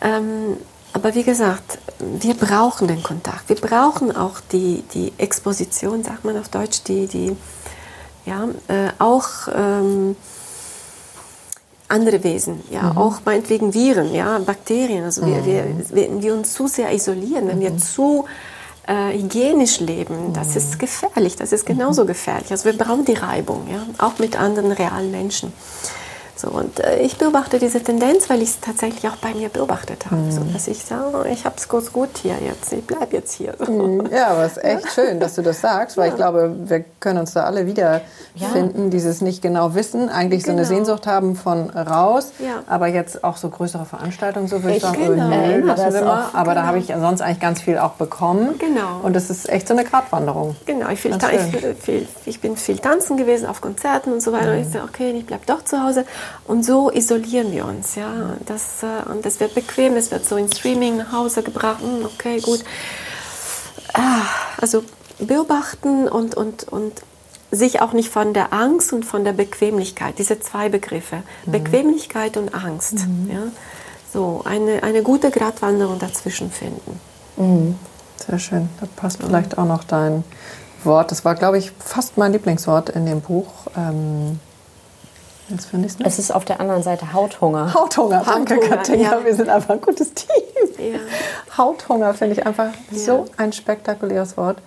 Ähm, aber wie gesagt, wir brauchen den Kontakt. Wir brauchen auch die, die Exposition, sagt man auf Deutsch, die, die ja, äh, auch ähm, andere Wesen, ja, mhm. auch meinetwegen Viren, ja, Bakterien. Also mhm. wir, wir, wenn wir uns zu sehr isolieren, wenn mhm. wir zu äh, hygienisch leben, das mhm. ist gefährlich, das ist genauso mhm. gefährlich. Also wir brauchen die Reibung, ja, auch mit anderen realen Menschen. So, und äh, ich beobachte diese Tendenz, weil ich es tatsächlich auch bei mir beobachtet habe. Mhm. So, dass ich sage, oh, ich habe es kurz gut hier jetzt, ich bleibe jetzt hier. So. Mhm. Ja, aber es ist echt ja. schön, dass du das sagst, weil ja. ich glaube, wir können uns da alle wiederfinden, ja. dieses nicht genau wissen, eigentlich genau. so eine genau. Sehnsucht haben von raus, aber jetzt auch so größere Veranstaltungen, so würde ich, ich sagen, genau. nö, lassen wir mal. Aber genau. da habe ich sonst eigentlich ganz viel auch bekommen. Genau. Und das ist echt so eine Gratwanderung. Genau, ich, viel, ich, viel, ich bin viel tanzen gewesen auf Konzerten und so weiter. Mhm. Und ich sage, okay, ich bleibe doch zu Hause. Und so isolieren wir uns. Ja? Das, äh, und das wird bequem, es wird so in Streaming nach Hause gebracht. Hm, okay, gut. Ah, also beobachten und, und, und sich auch nicht von der Angst und von der Bequemlichkeit, diese zwei Begriffe, mhm. Bequemlichkeit und Angst. Mhm. Ja? So, eine, eine gute Gratwanderung dazwischen finden. Mhm. Sehr schön. Da passt vielleicht auch noch dein Wort. Das war, glaube ich, fast mein Lieblingswort in dem Buch. Ähm, Jetzt finde ich es ist auf der anderen Seite Hauthunger. Hauthunger, danke Katja. Ja. Wir sind einfach ein gutes Team. Ja. Hauthunger finde ich einfach ja. so ein spektakuläres Wort.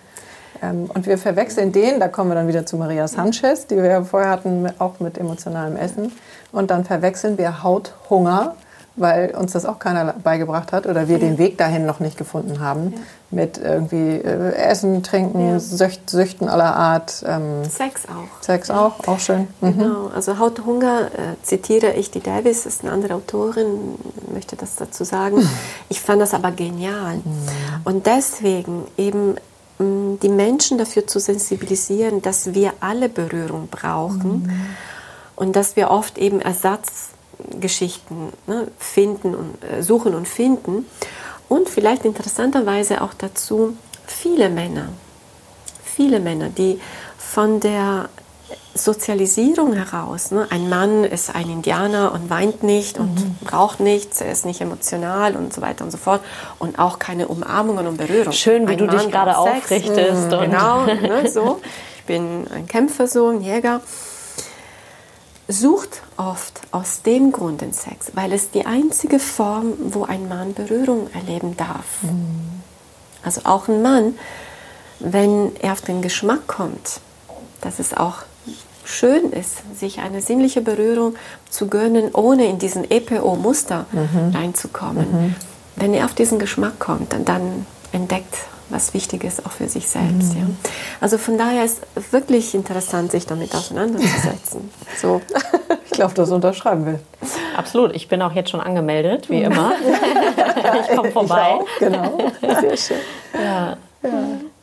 Ähm, und wir verwechseln den, da kommen wir dann wieder zu Maria Sanchez, die wir vorher hatten, auch mit emotionalem Essen. Und dann verwechseln wir Hauthunger weil uns das auch keiner beigebracht hat oder wir ja. den Weg dahin noch nicht gefunden haben. Ja. Mit irgendwie äh, Essen, Trinken, ja. Sücht, Süchten aller Art. Ähm, Sex auch. Sex auch, auch schön. Mhm. Genau, also Hauthunger äh, zitiere ich die Davis, ist eine andere Autorin, möchte das dazu sagen. Ich fand das aber genial. Mhm. Und deswegen eben mh, die Menschen dafür zu sensibilisieren, dass wir alle Berührung brauchen mhm. und dass wir oft eben Ersatz Geschichten ne, finden und äh, suchen und finden. Und vielleicht interessanterweise auch dazu viele Männer, viele Männer, die von der Sozialisierung heraus, ne, ein Mann ist ein Indianer und weint nicht und mhm. braucht nichts, er ist nicht emotional und so weiter und so fort und auch keine Umarmungen und Berührung. Schön, wie ein du Mann dich gerade aufrichtest. Mhm, genau, ne, so. Ich bin ein Kämpfer, so ein Jäger sucht oft aus dem Grund den Sex, weil es die einzige Form, wo ein Mann Berührung erleben darf. Mhm. Also auch ein Mann, wenn er auf den Geschmack kommt, dass es auch schön ist, sich eine sinnliche Berührung zu gönnen, ohne in diesen EPO-Muster mhm. reinzukommen. Mhm. Wenn er auf diesen Geschmack kommt, dann, dann entdeckt was Wichtiges auch für sich selbst. Mhm. Ja. Also von daher ist es wirklich interessant, sich damit auseinanderzusetzen. so. Ich glaube, das unterschreiben will. Absolut. Ich bin auch jetzt schon angemeldet, wie immer. ich komme vorbei. Ich auch, genau. Sehr schön. Ja. ja.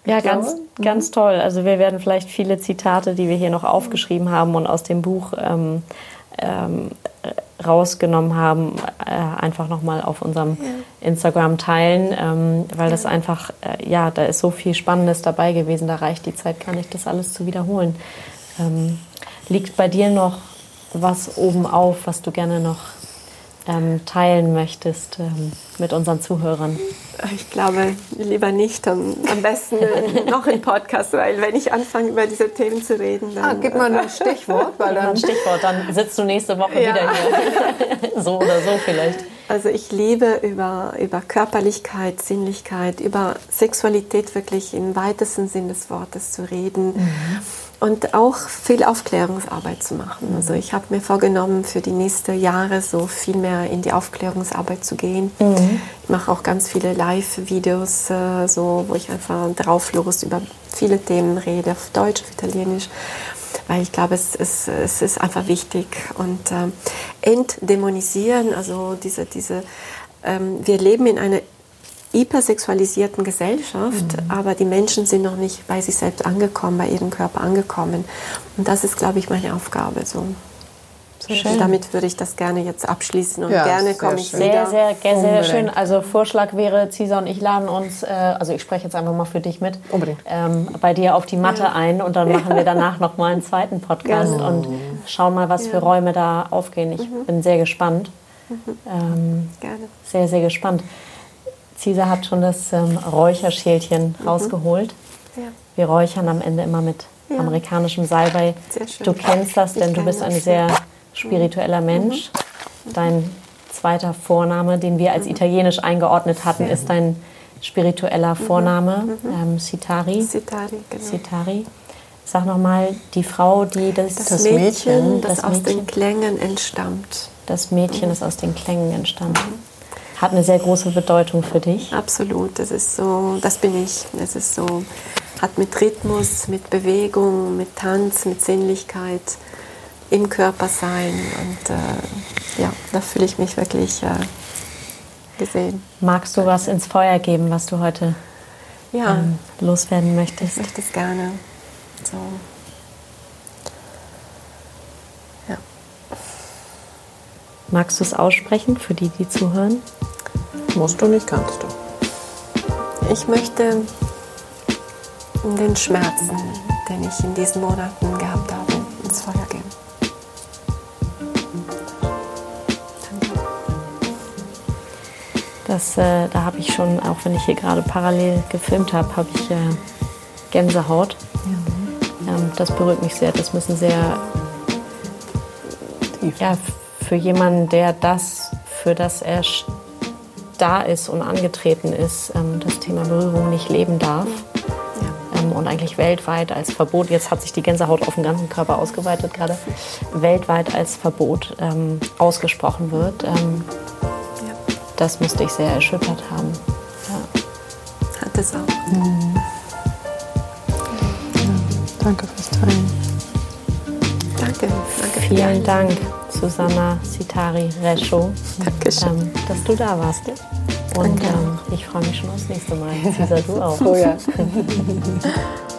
Ja, ganz, ganz toll. Also wir werden vielleicht viele Zitate, die wir hier noch aufgeschrieben haben und aus dem Buch ähm, ähm, rausgenommen haben, äh, einfach nochmal auf unserem ja. Instagram teilen, ähm, weil ja. das einfach, äh, ja, da ist so viel Spannendes dabei gewesen, da reicht die Zeit gar nicht, das alles zu wiederholen. Ähm, liegt bei dir noch was oben auf, was du gerne noch ähm, teilen möchtest ähm, mit unseren Zuhörern? Ich glaube, lieber nicht. Am, am besten noch ein Podcast, weil wenn ich anfange, über diese Themen zu reden, dann... Ah, gib mal ein Stichwort. Weil dann ein Stichwort, dann sitzt du nächste Woche ja. wieder hier. so oder so vielleicht. Also ich liebe über, über Körperlichkeit, Sinnlichkeit, über Sexualität wirklich im weitesten Sinn des Wortes zu reden. Mhm und auch viel Aufklärungsarbeit zu machen. Also ich habe mir vorgenommen, für die nächsten Jahre so viel mehr in die Aufklärungsarbeit zu gehen. Mhm. Ich mache auch ganz viele Live-Videos, äh, so, wo ich einfach drauflos über viele Themen rede, auf Deutsch, auf Italienisch, weil ich glaube, es, es, es ist einfach wichtig. Und äh, entdämonisieren, also diese, diese ähm, wir leben in einer hypersexualisierten Gesellschaft, mhm. aber die Menschen sind noch nicht bei sich selbst angekommen, bei ihrem Körper angekommen. Und das ist, glaube ich, meine Aufgabe. So. Schön. Damit würde ich das gerne jetzt abschließen und ja, gerne komme ich schön. wieder. Sehr, sehr, sehr, schön. Also Vorschlag wäre, Cisa und ich laden uns, äh, also ich spreche jetzt einfach mal für dich mit, Unbedingt. Ähm, bei dir auf die Matte ja. ein und dann machen wir danach noch mal einen zweiten Podcast ja. und schauen mal, was für Räume da aufgehen. Ich mhm. bin sehr gespannt. Mhm. Ähm, gerne. Sehr, sehr gespannt. Cisa hat schon das ähm, Räucherschälchen mhm. rausgeholt. Ja. Wir räuchern am Ende immer mit ja. amerikanischem Salbei. Du kennst das, denn du bist ein sehr spiritueller mhm. Mensch. Mhm. Dein zweiter Vorname, den wir als mhm. italienisch eingeordnet hatten, ist dein spiritueller mhm. Vorname, mhm. ähm, Sitari. Sitari, genau. Sitari. Sag nochmal, die Frau, die das... Das, das Mädchen, das, das aus Mädchen, den Klängen entstammt. Das Mädchen, das aus den Klängen entstammt. Hat eine sehr große Bedeutung für dich. Absolut, das ist so, das bin ich. Es ist so, hat mit Rhythmus, mit Bewegung, mit Tanz, mit Sinnlichkeit im Körper sein. Und äh, ja, da fühle ich mich wirklich äh, gesehen. Magst du was ins Feuer geben, was du heute ja. ähm, loswerden möchtest? Ich möchte es gerne. So. Magst du es aussprechen für die, die zuhören? Musst du nicht, kannst du. Ich möchte den Schmerzen, den ich in diesen Monaten gehabt habe, ins Feuer geben. Das, äh, da habe ich schon, auch wenn ich hier gerade parallel gefilmt habe, habe ich äh, Gänsehaut. Ja. Ähm, das berührt mich sehr. Das müssen sehr, Tief. ja, für jemanden, der das, für das er da ist und angetreten ist, ähm, das Thema Berührung nicht leben darf. Ja. Ähm, und eigentlich weltweit als Verbot, jetzt hat sich die Gänsehaut auf den ganzen Körper ausgeweitet gerade, weltweit als Verbot ähm, ausgesprochen wird. Ähm, das musste ich sehr erschüttert haben. Ja. Hat es auch. Mhm. Ja, danke fürs Teilen. Danke, danke. Vielen Dank, Susanna Sitari Rescho, ähm, dass du da warst. Und ähm, ich freue mich schon aufs nächste Mal. Cesar, du auch. Oh ja.